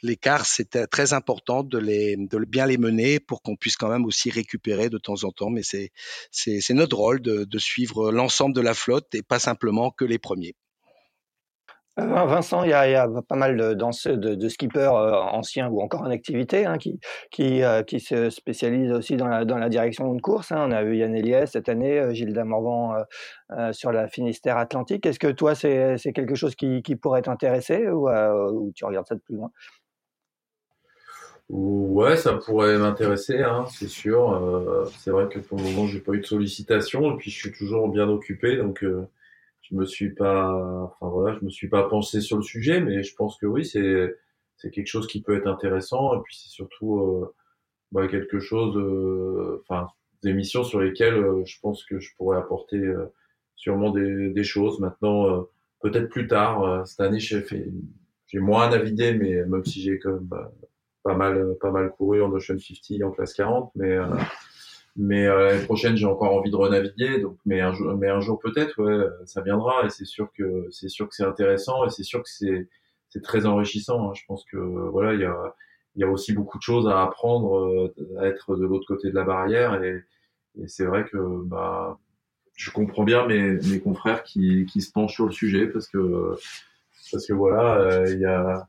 l'écart, c'est très important de les, de bien les mener pour qu'on puisse quand même aussi récupérer de temps en temps. Mais c'est, c'est c'est notre rôle de, suivre l'ensemble de la flotte et pas simplement que les premiers. Euh, Vincent, il y, a, pas mal de, skippers euh, anciens ou encore en activité hein, qui, euh, qui, se spécialisent aussi dans la, direction de course. Hein. On a eu Yann Eliès cette année, Gilles Damorvan sur la Finistère Atlantique. Est-ce que toi, c'est quelque chose qui, pourrait t'intéresser ou, tu regardes ça de plus loin? Ouais, ça pourrait m'intéresser, hein, c'est sûr. Euh, c'est vrai que pour le moment, j'ai pas eu de sollicitation et puis je suis toujours bien occupé, donc euh, je me suis pas, enfin voilà, je me suis pas pensé sur le sujet, mais je pense que oui, c'est c'est quelque chose qui peut être intéressant et puis c'est surtout euh, bah, quelque chose, enfin des missions sur lesquelles je pense que je pourrais apporter sûrement des, des choses. Maintenant, peut-être plus tard. cette année, j'ai fait j'ai moins navigué, mais même si j'ai quand même pas mal, pas mal couru en Ocean 50 en classe 40, mais mais l'année prochaine j'ai encore envie de renaviguer. Donc, mais un jour, mais un jour peut-être, ouais, ça viendra. Et c'est sûr que c'est sûr que c'est intéressant et c'est sûr que c'est c'est très enrichissant. Hein. Je pense que voilà, il y a il y a aussi beaucoup de choses à apprendre, à être de l'autre côté de la barrière et, et c'est vrai que bah je comprends bien mes, mes confrères qui, qui se penchent sur le sujet parce que parce que voilà, euh, il y a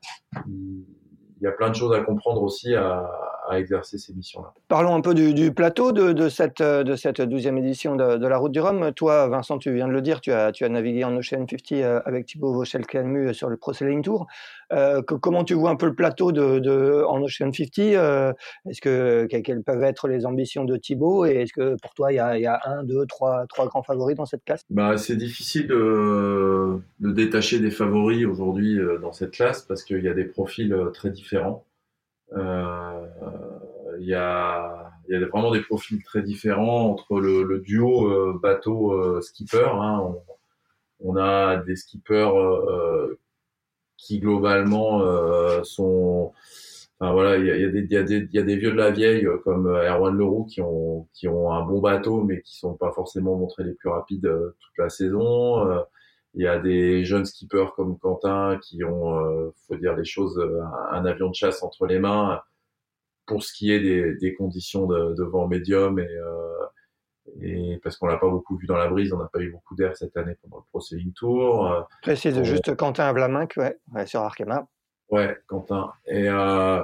il y a plein de choses à comprendre aussi à, à exercer ces missions-là. Parlons un peu du, du plateau de, de, cette, de cette 12e édition de, de, la Route du Rhum. Toi, Vincent, tu viens de le dire, tu as, tu as navigué en Ocean 50 euh, avec Thibaut Vauchel-Calmu sur le Pro Sailing Tour. Euh, que, comment tu vois un peu le plateau de, de en Ocean 50 euh, Est-ce que quelles peuvent être les ambitions de Thibaut et est-ce que pour toi il y a, y a, un, deux, trois, trois grands favoris dans cette classe? Bah, c'est difficile de, de, détacher des favoris aujourd'hui euh, dans cette classe parce qu'il y a des profils très différents. Euh, il y a, y a vraiment des profils très différents entre le, le duo euh, bateau-skipper. Hein. On, a des skippers euh, qui globalement sont Enfin, voilà, il y a, y, a y, a y a, des vieux de la vieille comme Erwan Leroux qui ont, qui ont un bon bateau mais qui sont pas forcément montrés les plus rapides toute la saison. Il y a des jeunes skippers comme Quentin qui ont, euh, faut dire les choses, un avion de chasse entre les mains pour ce qui est des, des conditions de, de, vent médium et, euh, et parce qu'on l'a pas beaucoup vu dans la brise, on n'a pas eu beaucoup d'air cette année pendant le Pro Sailing Tour. Précise juste Quentin Vlaminck, ouais, ouais, sur Arkema. Ouais, Quentin. Et, euh,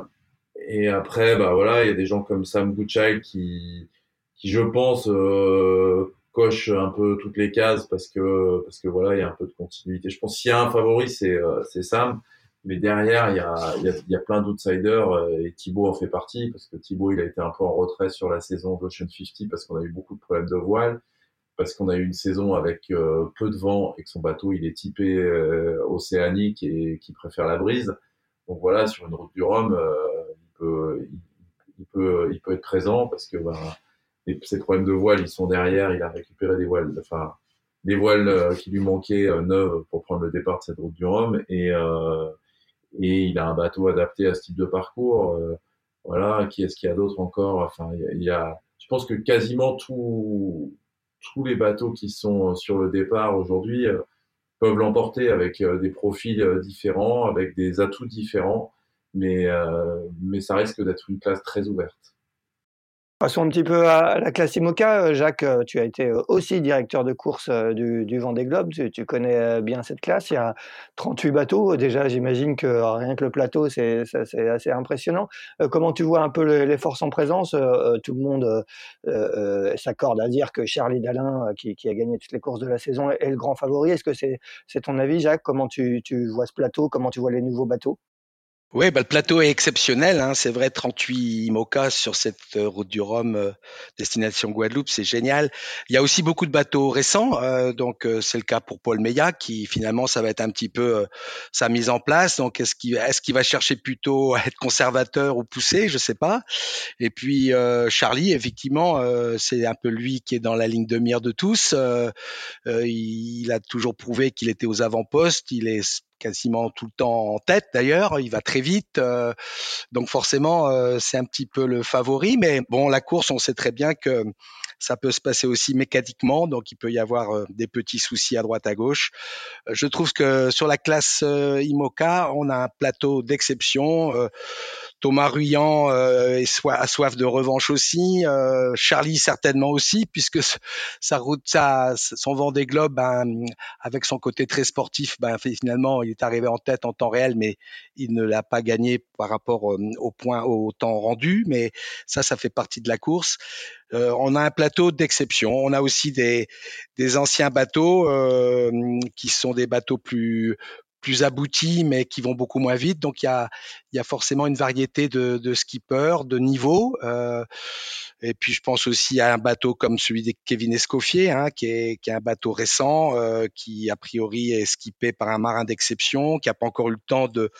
et après, bah voilà, il y a des gens comme Sam Goodchild qui, qui je pense, euh, coche un peu toutes les cases parce que parce que voilà, il y a un peu de continuité. Je pense s'il y a un favori, c'est euh, c'est Sam, mais derrière il y a il y a, plein d'outsiders euh, et Thibaut en fait partie parce que Thibaut il a été un peu en retrait sur la saison d'Ocean 50 parce qu'on a eu beaucoup de problèmes de voile parce qu'on a eu une saison avec euh, peu de vent et que son bateau il est typé euh, océanique et qui préfère la brise. Donc voilà, sur une route du Rhum, euh, il peut il, peut il peut être présent parce que ben, et ses problèmes de voile, ils sont derrière. Il a récupéré des voiles, enfin des voiles euh, qui lui manquaient euh, neuves pour prendre le départ de cette route du Rhum. Et, euh, et il a un bateau adapté à ce type de parcours. Voilà. Qui est-ce qu'il y a d'autre encore? Enfin, il y a. Je pense que quasiment tous tous les bateaux qui sont sur le départ aujourd'hui peuvent l'emporter avec des profils différents, avec des atouts différents, mais mais ça risque d'être une classe très ouverte. Passons un petit peu à la classe IMOCA. Jacques, tu as été aussi directeur de course du, du Vendée Globe. Tu, connais bien cette classe. Il y a 38 bateaux. Déjà, j'imagine que rien que le plateau, c'est assez impressionnant. Comment tu vois un peu les, forces en présence? Tout le monde euh, s'accorde à dire que Charlie Dalin, qui, a gagné toutes les courses de la saison, est le grand favori. Est-ce que c'est ton avis, Jacques? Comment tu vois ce plateau? Comment tu vois les nouveaux bateaux? Oui, bah, le plateau est exceptionnel. Hein. C'est vrai, 38 IMOCA sur cette euh, route du Rhum, euh, destination Guadeloupe, c'est génial. Il y a aussi beaucoup de bateaux récents. Euh, donc, euh, c'est le cas pour Paul Meillat, qui finalement, ça va être un petit peu euh, sa mise en place. Donc, est-ce qu'il est qu'il va chercher plutôt à être conservateur ou poussé? Je sais pas. Et puis, Charlie, effectivement, c'est un peu lui qui est dans la ligne de mire de tous. Il, il a toujours prouvé qu'il était aux avant-postes. Il est quasiment tout le temps en tête d'ailleurs, il va très vite, euh, donc forcément euh, c'est un petit peu le favori, mais bon la course on sait très bien que ça peut se passer aussi mécaniquement, donc il peut y avoir euh, des petits soucis à droite à gauche. Je trouve que sur la classe IMOCA, on a un plateau d'exception. Thomas Ruyant euh, a soif de revanche aussi, euh, Charlie certainement aussi, puisque sa route, sa, son vent des globes, ben, avec son côté très sportif, ben, finalement, il est arrivé en tête en temps réel, mais il ne l'a pas gagné par rapport euh, au point, au temps rendu. Mais ça, ça fait partie de la course. Euh, on a un plateau d'exception. On a aussi des, anciens bateaux qui sont des bateaux plus plus aboutis, mais qui vont beaucoup moins vite. Donc il y a, il y a forcément une variété de, de skippers, de niveaux. Euh, et puis je pense aussi à un bateau comme celui de Kevin Escoffier, hein, qui, est, qui est un bateau récent, euh, qui a priori est skippé par un marin d'exception, qui n'a pas encore eu le temps de,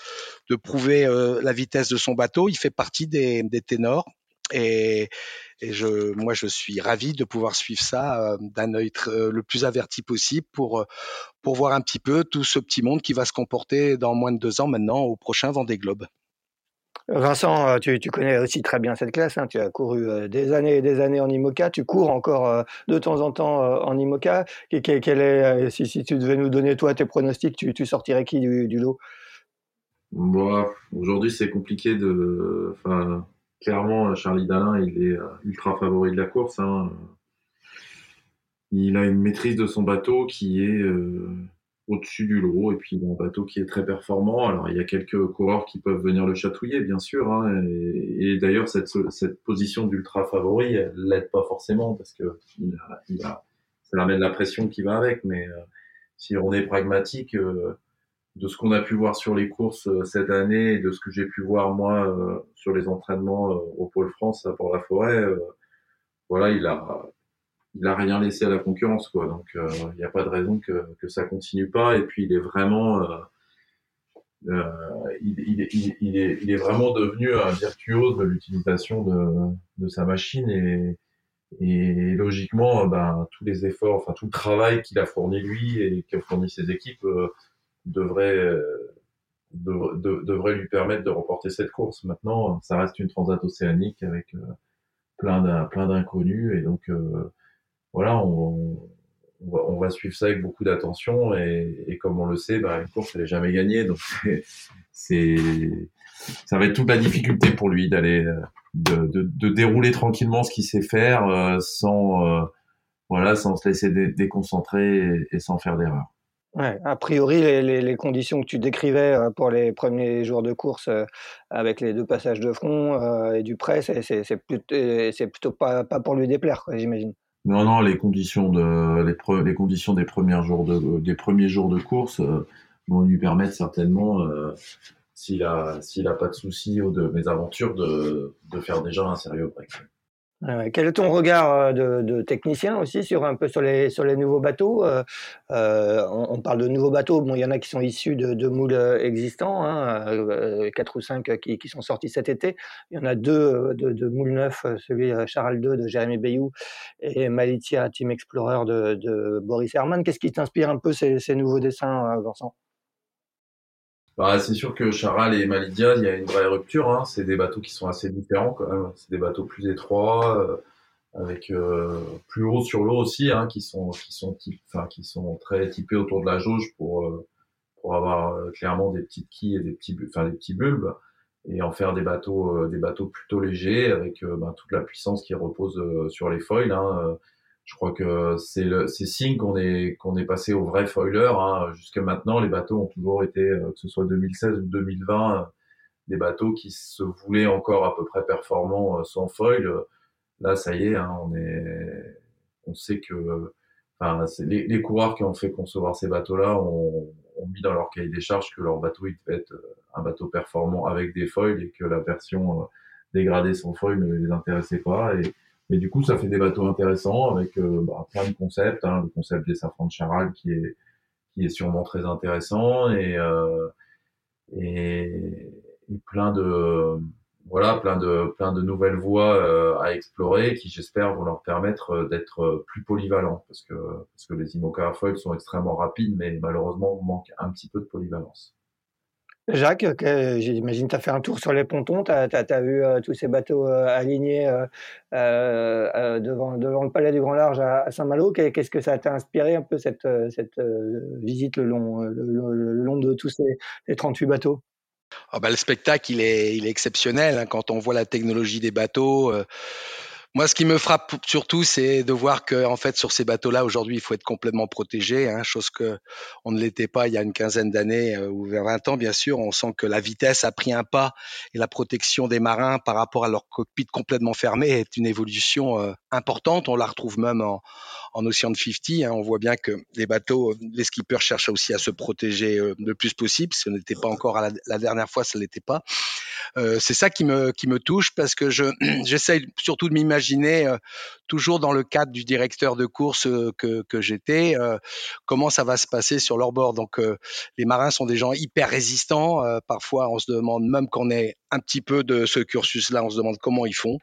de prouver euh, la vitesse de son bateau. Il fait partie des, des ténors. Et, Et je, moi, je suis ravi de pouvoir suivre ça d'un œil le plus averti possible pour pour voir un petit peu tout ce petit monde qui va se comporter dans moins de deux ans maintenant au prochain Vendée Globe. Vincent, euh, tu, connais aussi très bien cette classe. Hein. Tu as couru euh, des années et des années en IMOCA. Tu cours encore euh, de temps en temps en IMOCA. Quel, est, si, tu devais nous donner toi tes pronostics, tu, sortirais qui du, lot? Aujourd'hui, c'est compliqué de. Enfin, clairement, Charlie Dalin, il est ultra favori de la course. Hein. Il a une maîtrise de son bateau qui est au-dessus du lot. Et puis, un bateau qui est très performant. Alors, il y a quelques coureurs qui peuvent venir le chatouiller, bien sûr. Hein. et, d'ailleurs, cette, cette position d'ultra favori, elle l'aide pas forcément parce que il a, il a, ça amène la pression qui va avec. Mais euh, si on est pragmatique, euh, de ce qu'on a pu voir sur les courses euh, cette année et de ce que j'ai pu voir moi sur les entraînements au Pôle France pour la forêt, voilà, il a il a rien laissé à la concurrence, quoi. Donc, il euh, n'y a pas de raison que, que ça continue pas. Et puis, il est vraiment, euh, euh, il, il, il, il, est, il est vraiment devenu un virtuose de l'utilisation de, de sa machine et, et logiquement, ben, tous les efforts, enfin tout le travail qu'il a fourni lui et qu'a fourni ses équipes euh, devrait, de, devrait lui permettre de remporter cette course. Maintenant, ça reste une transat océanique avec plein d'inconnus et donc voilà, on, on, va, suivre ça avec beaucoup d'attention et, comme on le sait, bah, une course elle est jamais gagnée, donc c'est ça va être toute la difficulté pour lui d'aller de, de, dérouler tranquillement ce qu'il sait faire euh, sans euh, voilà sans se laisser déconcentrer et, sans faire d'erreur. A priori, les, conditions que tu décrivais euh, pour les premiers jours de course avec les deux passages de front et du près, c'est plutôt, plutôt pas, pour lui déplaire, j'imagine. Non, non, les conditions les, conditions des premiers jours de course euh, vont lui permettre certainement, euh, s'il a s'il a pas de soucis ou de mésaventures, de de faire déjà un sérieux break. Quel est ton regard euh, de, de, technicien aussi sur un peu sur les sur les nouveaux bateaux euh, euh on, parle de nouveaux bateaux. Bon, il y en a qui sont issus de, de moules existants, hein, euh, quatre ou cinq qui, qui, sont sortis cet été. Il y en a deux de, de moules neufs, celui Charal 2 de Jérémy Bayou et Malitia Team Explorer de, de Boris Herman. Qu'est-ce qui t'inspire un peu ces, ces nouveaux dessins, Vincent? Bah, c'est sûr que Charal et Malidia, il y a une vraie rupture. Hein. C'est des bateaux qui sont assez différents quand même. C'est des bateaux plus étroits, euh, avec euh, plus haut sur l'eau aussi, hein, qui sont qui sont enfin qui sont très typés autour de la jauge pour euh, pour avoir clairement des petites quilles et des petits enfin des petits bulbes et en faire des bateaux des bateaux plutôt légers avec ben, toute la puissance qui repose sur les foils. Hein, je crois que c'est signe qu'on est qu'on est passé au vrai foiler. Hein. Jusque maintenant, les bateaux ont toujours été, euh, que ce soit 2016 ou 2020, euh, des bateaux qui se voulaient encore à peu près performants euh, sans foil. Là, ça y est, hein, on est, on sait que, enfin, les, les, coureurs qui ont fait concevoir ces bateaux-là ont, ont, mis dans leur cahier des charges que leur bateau il devait être un bateau performant avec des foils et que la version dégradée sans foil ne les intéressait pas. Et, et du coup, ça fait des bateaux intéressants avec euh, bah, plein de concepts. Hein, le concept des safrans de Charal qui est qui est sûrement très intéressant et euh, et, plein de voilà plein de plein de nouvelles voies euh, à explorer qui j'espère vont leur permettre d'être plus polyvalents parce que parce que les IMOCA sont extrêmement rapides mais malheureusement on manque un petit peu de polyvalence. Jacques, j'imagine tu as fait un tour sur les pontons, tu as, vu euh, tous ces bateaux euh, alignés euh, devant, le palais du Grand Large à, Saint-Malo. Qu'est-ce que ça t'a inspiré un peu cette, visite le long, de tous ces, ces 38 bateaux? Ah bah, Le spectacle, il est, il est exceptionnel. Hein, quand on voit la technologie des bateaux. Moi, ce qui me frappe surtout, c'est de voir que, en fait, sur ces bateaux-là, aujourd'hui, il faut être complètement protégé, hein, chose que on ne l'était pas il y a une quinzaine d'années euh, ou vers 20 ans, bien sûr. On sent que la vitesse a pris un pas et la protection des marins par rapport à leur cockpit complètement fermé est une évolution euh, importante. On la retrouve même en, en Ocean 50. Hein. On voit bien que les bateaux, les skippers cherchent aussi à se protéger euh, le plus possible. Ce n'était pas encore à la, la dernière fois, ça l'était pas. Euh, c'est ça qui me qui me touche parce que je (clears throat) surtout de m'imaginer euh, toujours dans le cadre du directeur de course euh, que que j'étais comment ça va se passer sur leur bord. Donc les marins sont des gens hyper résistants. parfois on se demande même qu'on est un petit peu de ce cursus-là. On se demande comment ils font.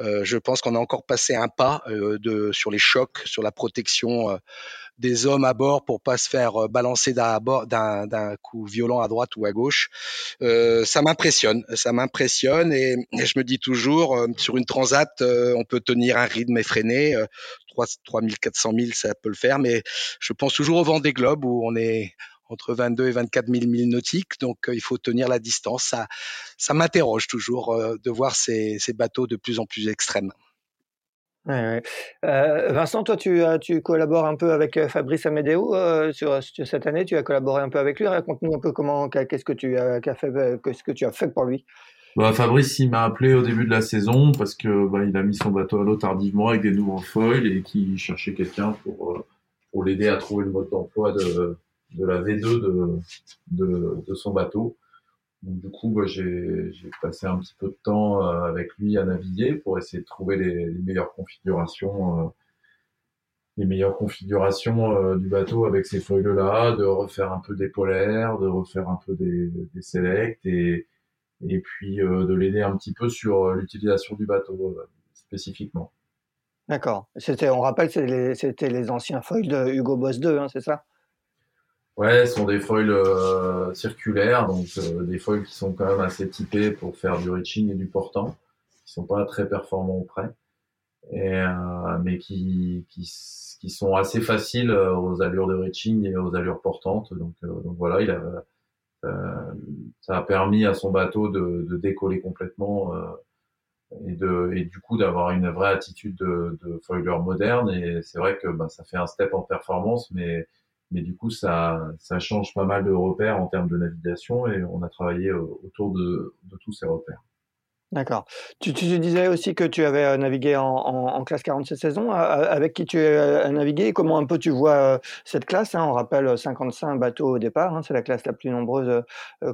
Euh, je pense qu'on a encore passé un pas euh, de, sur les chocs, sur la protection euh, des hommes à bord pour pas se faire euh, balancer d'un coup violent à droite ou à gauche. Euh, ça m'impressionne, ça m'impressionne et, je me dis toujours euh, sur une transat, on peut tenir un rythme effréné, 3 3400 000 ça peut le faire, mais je pense toujours au vent des globes où on est entre 22 et 24 000 milles nautiques, donc il faut tenir la distance. Ça, ça m'interroge toujours de voir ces, ces bateaux de plus en plus extrêmes. Ouais, Euh, Vincent, toi, tu, tu collabores un peu avec euh, Fabrice Amedeo euh, sur, sur, cette année. Tu as collaboré un peu avec lui. Raconte-nous un peu comment, qu'est-ce que tu as, fait, euh, qu'est-ce que tu as fait pour lui. Bah, Fabrice, il m'a appelé au début de la saison parce que bah, il a mis son bateau à l'eau tardivement avec des nouveaux foils et qu'il cherchait quelqu'un pour pour l'aider à trouver le mode d'emploi de, de la V2 de, de, son bateau. Donc, du coup, j'ai passé un petit peu de temps euh, avec lui à naviguer pour essayer de trouver les, meilleures configurations, euh, les meilleures configurations euh, du bateau avec ces foils-là, de refaire un peu des polaires, de refaire un peu des, des selects et, et puis de l'aider un petit peu sur l'utilisation du bateau spécifiquement. D'accord. C'était, on rappelle, c'était les, les, anciens foils de Hugo Boss 2, hein, c'est ça? Ouais, ce sont des foils euh, circulaires, donc euh, des foils qui sont quand même assez typés pour faire du reaching et du portant, qui sont pas très performants au près, euh, mais qui, qui, qui, sont assez faciles aux allures de reaching et aux allures portantes. Donc, donc voilà, il a, ça a permis à son bateau de, de décoller complètement et, de, et du coup d'avoir une vraie attitude de, de foiler moderne. Et c'est vrai que bah, ça fait un step en performance, mais mais du coup ça, ça change pas mal de repères en termes de navigation et on a travaillé euh, autour de, de tous ces repères. D'accord. Tu, tu, disais aussi que tu avais euh, navigué en, en, classe 40 cette saison. Avec qui tu as navigué Comment un peu tu vois euh, cette classe hein? On rappelle 55 bateaux au départ. Hein, c'est la classe la plus nombreuse,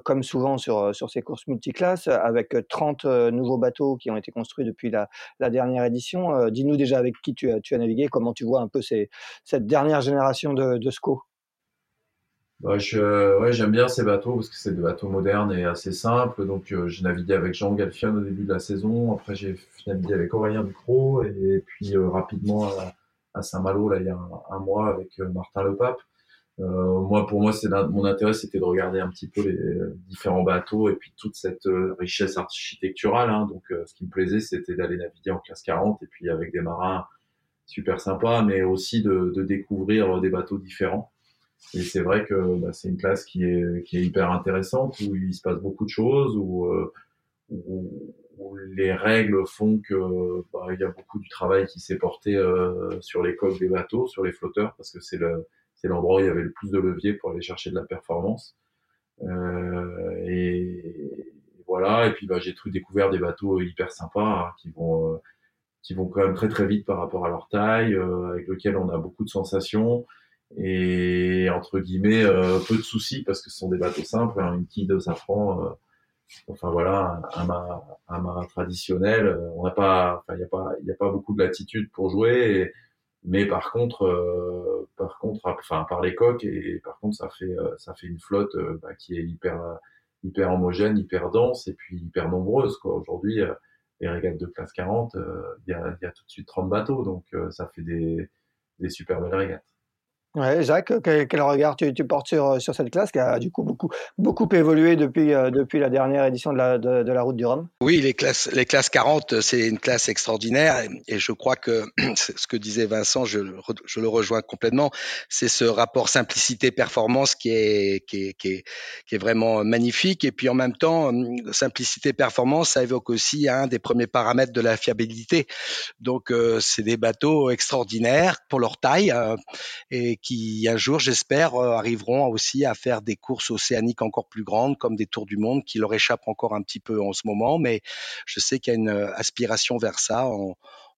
comme souvent sur, sur ces courses multiclasses, avec 30 nouveaux bateaux qui ont été construits depuis la, la dernière édition. Dis-nous déjà avec qui tu as, tu as navigué, comment tu vois un peu ces, cette dernière génération de, de SCO? Bah, je, ouais, j'aime bien ces bateaux parce que c'est des bateaux modernes et assez simples. Donc, euh, j'ai navigué avec Jean Galfian au début de la saison. Après, j'ai navigué avec Aurélien Ducrot et, puis euh, rapidement à, Saint-Malo, là, il y a un, mois avec euh, Martin Lepape. Euh, moi, pour moi, c'est mon intérêt, c'était de regarder un petit peu les différents bateaux et puis toute cette richesse architecturale. Hein. Donc, ce qui me plaisait, c'était d'aller naviguer en classe 40 et puis avec des marins super sympas, mais aussi de, de découvrir des bateaux différents. Et c'est vrai que bah, c'est une classe qui est, qui est hyper intéressante, où il se passe beaucoup de choses, où, euh, où, où les règles font que bah, il y a beaucoup du travail qui s'est porté euh, sur les coques des bateaux, sur les flotteurs, parce que c'est le c'est l'endroit où il y avait le plus de levier pour aller chercher de la performance. Euh, et, voilà. Et puis bah, j'ai découvert des bateaux hyper sympas hein, qui vont euh, qui vont quand même très très vite par rapport à leur taille, euh, avec lesquels on a beaucoup de sensations et entre guillemets euh, peu de soucis parce que ce sont des bateaux simples, hein, une quille de safran, euh, enfin voilà, un mât, un traditionnel. Euh, on n'a pas, enfin il n'y a pas, il a pas beaucoup de latitude pour jouer, mais par contre, par contre, enfin par les coques et, par contre ça fait, ça fait une flotte bah, qui est hyper, hyper homogène, hyper dense et puis hyper nombreuse quoi. Aujourd'hui, les régates de classe 40, il y, a, y, a, tout de suite 30 bateaux, donc ça fait des, des super belles régates. Ouais, Jacques, quel, regard tu, portes sur, cette classe qui a du coup beaucoup, beaucoup évolué depuis, euh, depuis la dernière édition de la, de, la Route du Rhum? Oui, les classes, les classes 40, c'est une classe extraordinaire et, je crois que (clears throat) ce que disait Vincent, je, je le rejoins complètement, c'est ce rapport simplicité-performance qui est, qui, est, qui, est, vraiment magnifique et puis en même temps, simplicité-performance, ça évoque aussi un des premiers paramètres de la fiabilité. Donc, euh, c'est des bateaux extraordinaires pour leur taille euh, et qui un jour, j'espère, euh, arriveront aussi à faire des courses océaniques encore plus grandes, comme des tours du monde, qui leur échappent encore un petit peu en ce moment. Mais je sais qu'il y a une euh, aspiration vers ça.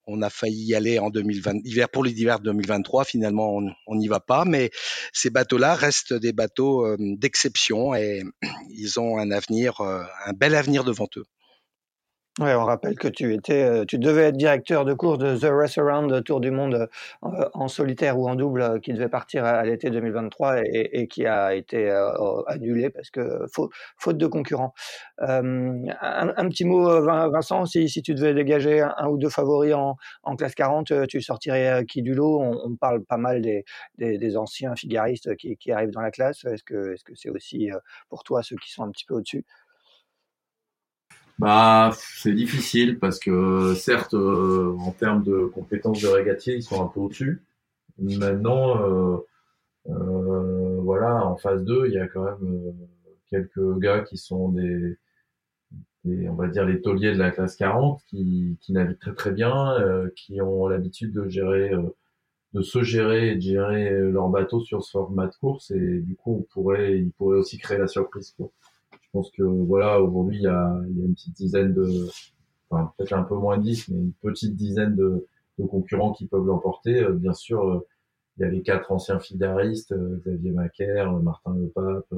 On, a failli y aller en 2020, hiver pour l'hiver 2023. Finalement, on n'y va pas. Mais ces bateaux-là restent des bateaux euh, d'exception et (clears throat) ils ont un avenir, un bel avenir devant eux. Ouais, on rappelle que tu étais, euh, tu devais être directeur de course de The Race Around Tour du Monde euh, en solitaire ou en double euh, qui devait partir à, l'été 2023 et, et, qui a été annulé parce que faute, faute de concurrents. Un, un, petit mot, Vincent, si, si tu devais dégager un, ou deux favoris en, en, classe 40, tu sortirais qui du lot? On, on, parle pas mal des, des, des anciens figaristes qui, qui, arrivent dans la classe. Est-ce que est-ce que c'est aussi pour toi ceux qui sont un petit peu au-dessus? Bah, c'est difficile parce que certes, euh, en termes de compétences de régatier, ils sont un peu au-dessus. Maintenant, euh, euh, voilà, en phase 2, il y a quand même quelques gars qui sont des, des, on va dire les tauliers de la classe 40, qui, qui naviguent très très bien, qui ont l'habitude de gérer, de se gérer et de gérer leur bateau sur ce format de course, et du coup, on pourrait, ils pourraient aussi créer la surprise. Quoi. Je pense que voilà, aujourd'hui, il y a, une petite dizaine de, enfin peut-être un peu moins de 10, mais une petite dizaine de, concurrents qui peuvent l'emporter. Euh, bien sûr, euh, il y a les quatre anciens fidaristes, euh, Xavier Macaire, Martin Lepape,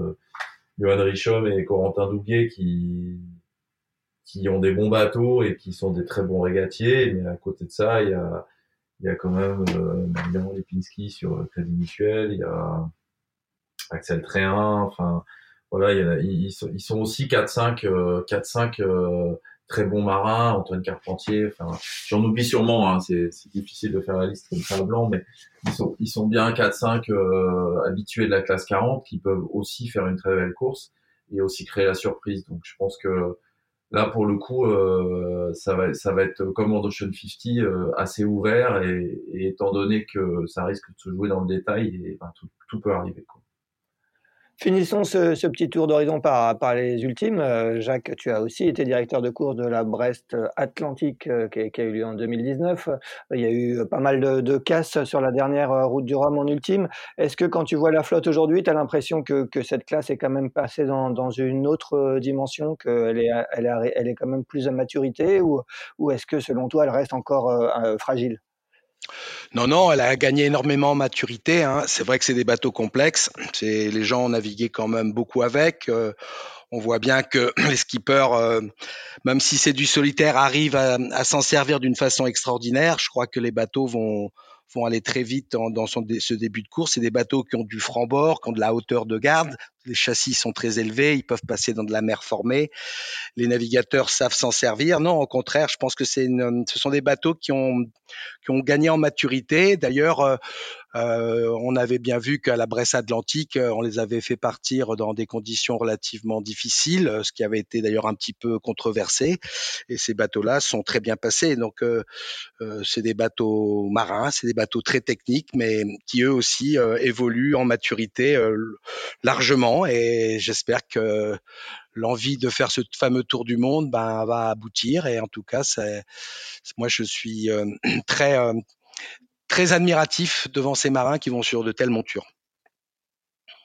Johan Richom et Corentin Douguet qui qui ont des bons bateaux et qui sont des très bons régatiers. Mais à côté de ça, il y a y a quand même euh, Lipinski sur Crédit Mutuel, il y a Axel Tréhin, enfin voilà, il y a, ils, ils, sont, aussi 4-5 euh, 4-5 euh, très bons marins, Antoine Carpentier, enfin j'en oublie sûrement, hein, c'est difficile de faire la liste comme ça blanc, mais ils sont, ils sont bien 4-5 euh, habitués de la classe 40 qui peuvent aussi faire une très belle course et aussi créer la surprise. Donc je pense que là pour le coup euh, ça va ça va être comme en Ocean 50 euh, assez ouvert et, et, étant donné que ça risque de se jouer dans le détail et ben, tout, tout peut arriver quoi. Finissons ce, petit tour d'horizon par, les ultimes. Euh, Jacques, tu as aussi été directeur de course de la Brest Atlantique euh, qui, a eu lieu en 2019. Il y a eu pas mal de, casses sur la dernière euh, route du Rhum en ultime. Est-ce que quand tu vois la flotte aujourd'hui, tu as l'impression que, cette classe est quand même passée dans, une autre dimension, qu'elle est, elle est, quand même plus à maturité ou, est-ce que selon toi elle reste encore euh, fragile? Non, non, elle a gagné énormément en maturité. Hein. C'est vrai que c'est des bateaux complexes. C'est les gens ont navigué quand même beaucoup avec. Euh, on voit bien que (clears throat) les skippers, euh, même si c'est du solitaire, arrivent à, s'en servir d'une façon extraordinaire. Je crois que les bateaux vont vont aller très vite dans, ce début de course. C'est des bateaux qui ont du franc-bord, qui ont de la hauteur de garde. Les châssis sont très élevés, ils peuvent passer dans de la mer formée. Les navigateurs savent s'en servir. Non, au contraire, je pense que c'est ce sont des bateaux qui ont, qui ont gagné en maturité. D'ailleurs, euh, euh, on avait bien vu qu'à la Bresse Atlantique, euh, on les avait fait partir dans des conditions relativement difficiles, ce qui avait été d'ailleurs un petit peu controversé. Et ces bateaux-là sont très bien passés. Donc, c'est des bateaux marins, c'est des bateaux très techniques, mais qui eux aussi évoluent en maturité largement. Et j'espère que l'envie de faire ce fameux tour du monde ben, va aboutir. Et en tout cas, c'est, moi, je suis (clears throat) très très admiratif devant ces marins qui vont sur de telles montures.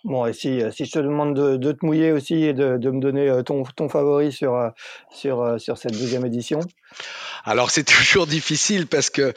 Bon, et si, si je te demande de, te mouiller aussi et de, de me donner euh, ton, ton favori sur, euh, sur, euh, sur cette deuxième édition? Alors, c'est (laughs) toujours difficile parce que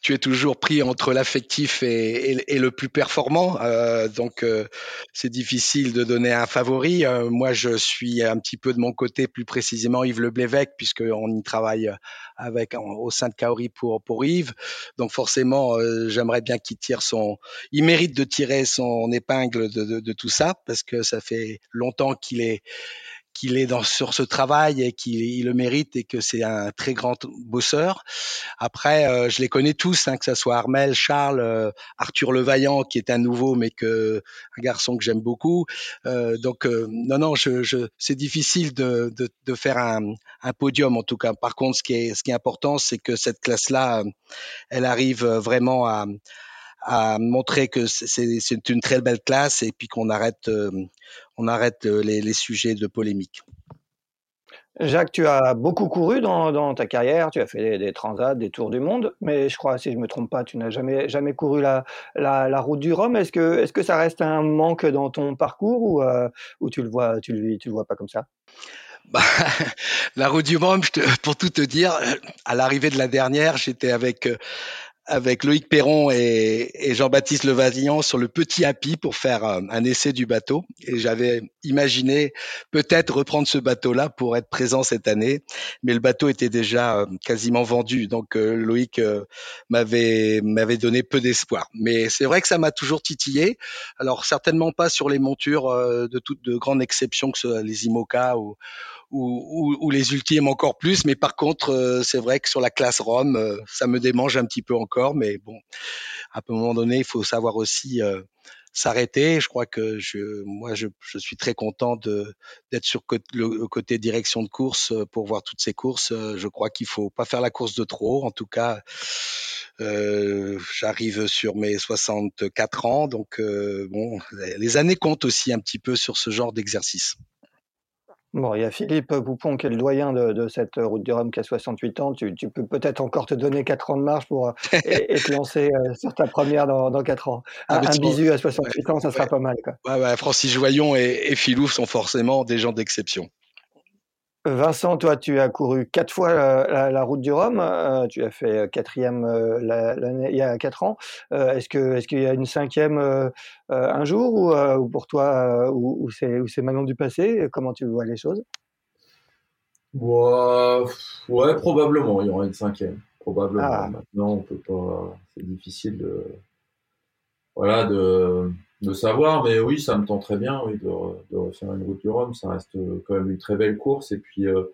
tu es toujours pris entre l'affectif et, le plus performant. Euh, donc, euh, c'est difficile de donner un favori. Euh, moi, je suis un petit peu de mon côté, plus précisément Yves Le puisqu'on y travaille avec au sein de Kaori pour, pour Yves. Donc, forcément, j'aimerais bien qu'il tire son. Il mérite de tirer son épingle de, de de tout ça parce que ça fait longtemps qu'il est qu'il est dans, sur ce travail et qu'il le mérite et que c'est un très grand bosseur. Après, euh, je les connais tous, hein, que ce soit Armel, Charles, euh, Arthur Levaillant, qui est un nouveau, mais que un garçon que j'aime beaucoup. Euh, donc, euh, non, non, je, je, c'est difficile de, de, de faire un, un, podium en tout cas. Par contre, ce qui est, ce qui est important, c'est que cette classe-là, elle arrive vraiment à à montrer que c'est une très belle classe et puis qu'on arrête, euh, on arrête euh, les, les, sujets de polémique. Jacques, tu as beaucoup couru dans, dans ta carrière, tu as fait des, des, transats, des tours du monde, mais je crois, si je me trompe pas, tu n'as jamais, jamais couru la, la, la route du Rhum. Est-ce que, est-ce que ça reste un manque dans ton parcours ou, euh, ou tu le vois, tu le, tu le vois pas comme ça? Bah, (laughs) la route du Rhum, pour tout te dire, à l'arrivée de la dernière, j'étais avec avec Loïc Perron et, Jean-Baptiste Levazillan sur le petit Happy pour faire un, essai du bateau. Et j'avais imaginé peut-être reprendre ce bateau-là pour être présent cette année, mais le bateau était déjà euh, quasiment vendu. Donc euh, Loïc euh, m'avait m'avait donné peu d'espoir. Mais c'est vrai que ça m'a toujours titillé. Alors certainement pas sur les montures de toutes de grandes exceptions que ce, les IMOCA ou ou, ou, les ultimes encore plus. Mais par contre, euh, c'est vrai que sur la classe Rome, euh, ça me démange un petit peu encore. Mais bon, à un moment donné, il faut savoir aussi euh, s'arrêter. Je crois que je, moi, je, je suis très content d'être sur le côté direction de course pour voir toutes ces courses. Je crois qu'il faut pas faire la course de trop. En tout cas, euh, j'arrive sur mes 64 ans, donc bon, les années comptent aussi un petit peu sur ce genre d'exercice. Bon, il y a Philippe Poupon qui est le doyen de, cette route du Rhum qui a 68 ans. Tu, peux peut-être encore te donner 4 ans de marche pour, euh, et, te lancer euh, sur ta première dans, dans 4 ans. Ah, un, bisu à 68 ans, ça sera pas mal. Quoi. Francis Joyon et, et Philou sont forcément des gens d'exception. Vincent, toi, tu as couru quatre fois la, route du Rhum. Euh, tu as fait euh, quatrième euh, il y a quatre ans. est-ce que est-ce qu'il y a une cinquième un jour ou, pour toi ou, c'est c'est maintenant du passé? Comment tu vois les choses? Ouais, probablement. Il y aura une cinquième. Probablement. Ah. Maintenant, on peut pas. C'est difficile de voilà de de savoir, mais oui, ça me tend très bien, oui, de, de refaire une route du Rhum. Ça reste euh, quand même une très belle course. Et puis, euh,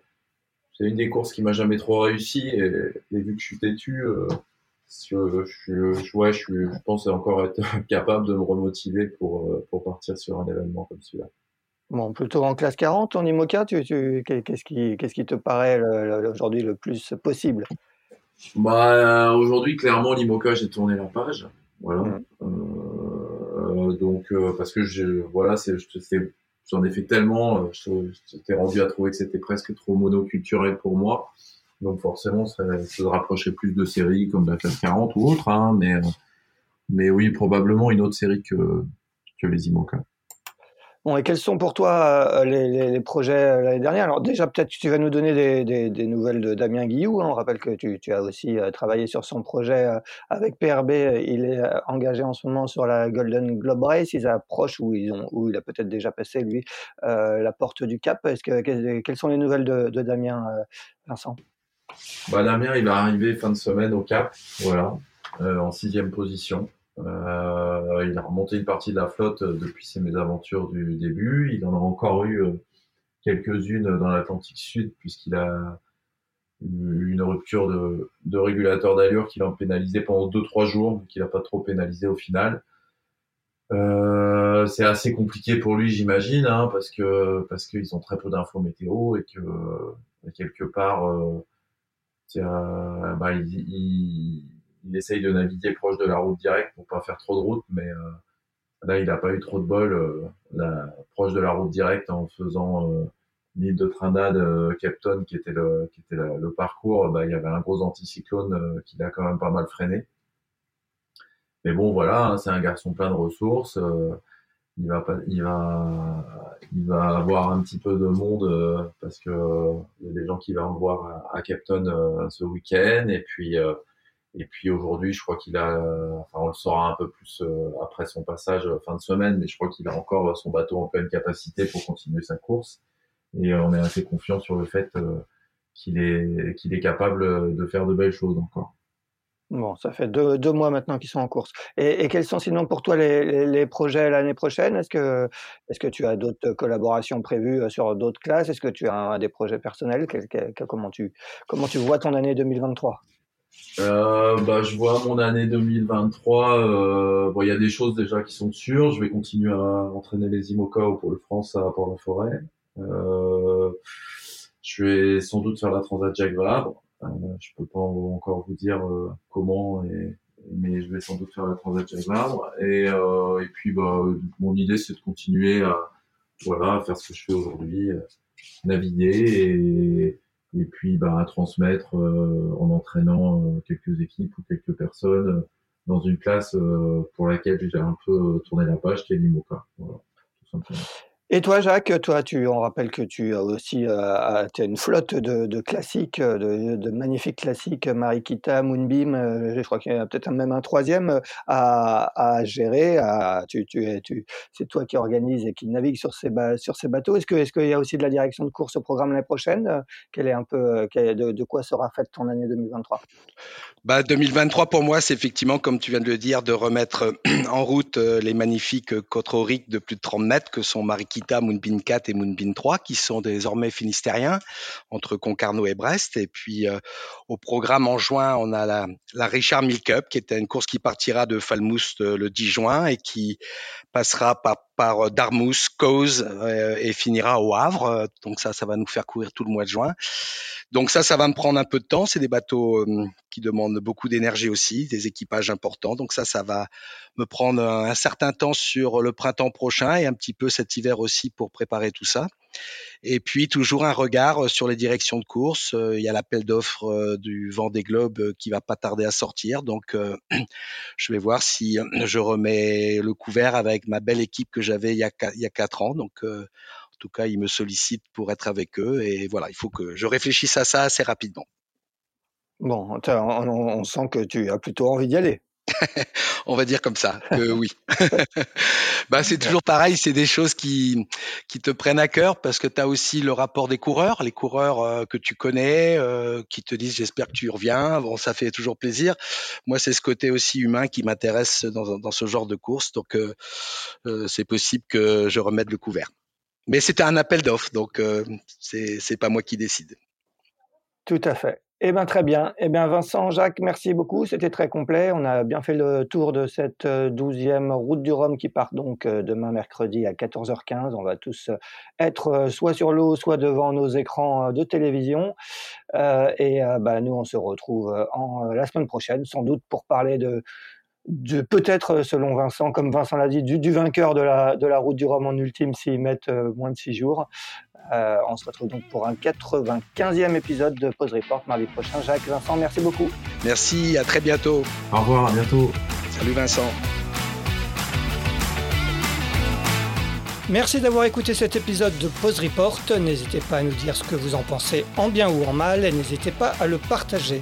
c'est une des courses qui m'a jamais trop réussi. Et, vu que je suis têtu, euh, je, je, je, ouais, je, je pense encore être (laughs) capable de me remotiver pour, pour partir sur un événement comme celui-là. Bon, plutôt en classe 40, en IMOCA, tu, tu, qu'est-ce qui, qu'est-ce qui te paraît aujourd'hui le plus possible? Bah, Aujourd'hui, clairement, l'IMOCA, j'ai tourné la page. Voilà. Mmh. Euh, donc euh, parce que je, voilà, c'est, j'en ai fait tellement, euh, j'étais rendu à trouver que c'était presque trop monoculturel pour moi. Donc forcément, ça, se rapprochait plus de séries comme la classe 40 ou autre, hein, mais mais oui, probablement une autre série que que les IMOCA. Bon, et quels sont pour toi euh, les, projets euh, l'année dernière? Alors déjà, peut-être tu vas nous donner des, nouvelles de Damien Guillou. Hein. On rappelle que tu, as aussi euh, travaillé sur son projet avec PRB. Il est engagé en ce moment sur la Golden Globe Race. Ils approchent où, ils ont, il a peut-être déjà passé, lui, la porte du Cap. Quelles sont les nouvelles de, de Damien, Vincent? Bah, Damien, il va arriver fin de semaine au Cap, voilà, en sixième position. Euh, il a remonté une partie de la flotte euh, depuis ses mésaventures du début. Il en a encore eu euh, quelques-unes dans l'Atlantique Sud puisqu'il a eu une rupture de, de régulateur d'allure qui l'a pénalisé pendant 2-3 jours, mais qu'il n'a pas trop pénalisé au final. Euh, c'est assez compliqué pour lui, j'imagine, hein, parce que parce qu'ils ont très peu d'infos météo et que quelque part, euh, bah, il, il, il essaye de naviguer proche de la route directe pour pas faire trop de route, mais euh, là il n'a pas eu trop de bol euh, proche de la route directe en faisant euh, l'île de Trinidad Capton qui était le parcours, bah, il y avait un gros anticyclone qui l'a quand même pas mal freiné. Mais bon voilà, hein, c'est un garçon plein de ressources. il va avoir un petit peu de monde parce que il y a des gens qui vont voir à, à Capton ce week-end et puis et puis aujourd'hui, je crois qu'il a, enfin on le saura un peu plus euh, après son passage euh, fin de semaine, mais je crois qu'il a encore son bateau en pleine capacité pour continuer sa course. Et euh, on est assez confiant sur le fait qu'il est qu'il est capable de faire de belles choses encore. Bon, ça fait deux, deux mois maintenant qu'ils sont en course. Et, quels sont sinon pour toi les, les, projets l'année prochaine? Est-ce que, est-ce que tu as d'autres collaborations prévues sur d'autres classes? Est-ce que tu as des projets personnels? Comment, tu, comment tu vois ton année 2023 euh, bah, je vois mon année 2023. Euh, bon, il y a des choses déjà qui sont sûres. Je vais continuer à entraîner les IMOCA au Pôle France à Port-la-Forêt. Euh, je vais sans doute faire la Transat Jacques Vabre. Euh, je peux pas encore vous dire euh, comment, mais je vais sans doute faire la Transat Jacques Vabre. Et, euh, et puis, bah, mon idée, c'est de continuer à, voilà, à faire ce que je fais aujourd'hui, naviguer et et puis bah, à transmettre euh, en entraînant euh, quelques équipes ou quelques personnes euh, dans une classe pour laquelle j'ai un peu tourné la page, qui est l'IMOCA. Et toi, Jacques, toi, tu, on rappelle que tu as aussi euh, une flotte de, classiques, de, de magnifiques classiques, Marikita, Moonbeam, euh, je crois qu'il y a peut-être même un troisième à, gérer. Tu, c'est toi qui organise et qui navigue sur ces, bateaux. Est-ce, est-ce qu'il y a aussi de la direction de course au programme l'année prochaine? Quelle est un peu, de, de, quoi sera faite ton année 2023 bah, 2023, pour moi, c'est effectivement, comme tu viens de le dire, de remettre en route les magnifiques côtes de plus de 30 mètres que sont Marikita Kita, Moonbin 4 et Moonbin 3, qui sont désormais finistériens entre Concarneau et Brest. Et puis euh, au programme en juin, on a la, Richard Mille Cup, qui est une course qui partira de Falmouth euh, le 10 juin et qui passera par, par Darmouth, Cause euh, et finira au Havre. Donc ça, ça va nous faire courir tout le mois de juin. Donc ça, ça va me prendre un peu de temps. C'est des bateaux qui demandent beaucoup d'énergie aussi, des équipages importants. Donc ça, ça va me prendre un certain temps sur le printemps prochain et un petit peu cet hiver aussi pour préparer tout ça. Et puis toujours un regard sur les directions de course. Il y a l'appel d'offres du vent des globes qui va pas tarder à sortir. Donc (clears throat) je vais voir si je remets le couvert avec ma belle équipe que j'avais il y a quatre ans. Donc en tout cas, ils me sollicitent pour être avec eux. Et voilà, il faut que je réfléchisse à ça assez rapidement. Bon, on, sent que tu as plutôt envie d'y aller. (laughs) on va dire comme ça, que (laughs) oui. (laughs) bah, c'est toujours pareil, c'est des choses qui, qui te prennent à cœur parce que tu as aussi le rapport des coureurs, les coureurs euh, que tu connais, euh, qui te disent j'espère que tu reviens. Bon, ça fait toujours plaisir. Moi, c'est ce côté aussi humain qui m'intéresse dans, dans, ce genre de course. Donc, euh, c'est possible que je remette le couvert. Mais c'était un appel d'offres, donc c'est pas moi qui décide. Tout à fait. Eh bien, très bien. Eh bien, Vincent, Jacques, merci beaucoup. C'était très complet. On a bien fait le tour de cette euh, douzième route du Rhum qui part donc euh, demain mercredi à 14h15. On va tous être soit sur l'eau, soit devant nos écrans de télévision. et bah, nous, on se retrouve la semaine prochaine, sans doute pour parler de, peut-être, euh, selon Vincent, comme Vincent l'a dit, du, vainqueur de la, de la route du Rhum en ultime s'ils mettent euh, moins de six jours. Euh, on se retrouve donc pour un 95e épisode de Pause Report mardi prochain. Jacques, Vincent, merci beaucoup. Merci, à très bientôt. Au revoir, à bientôt. Salut Vincent. Merci d'avoir écouté cet épisode de Pause Report. N'hésitez pas à nous dire ce que vous en pensez en bien ou en mal et n'hésitez pas à le partager.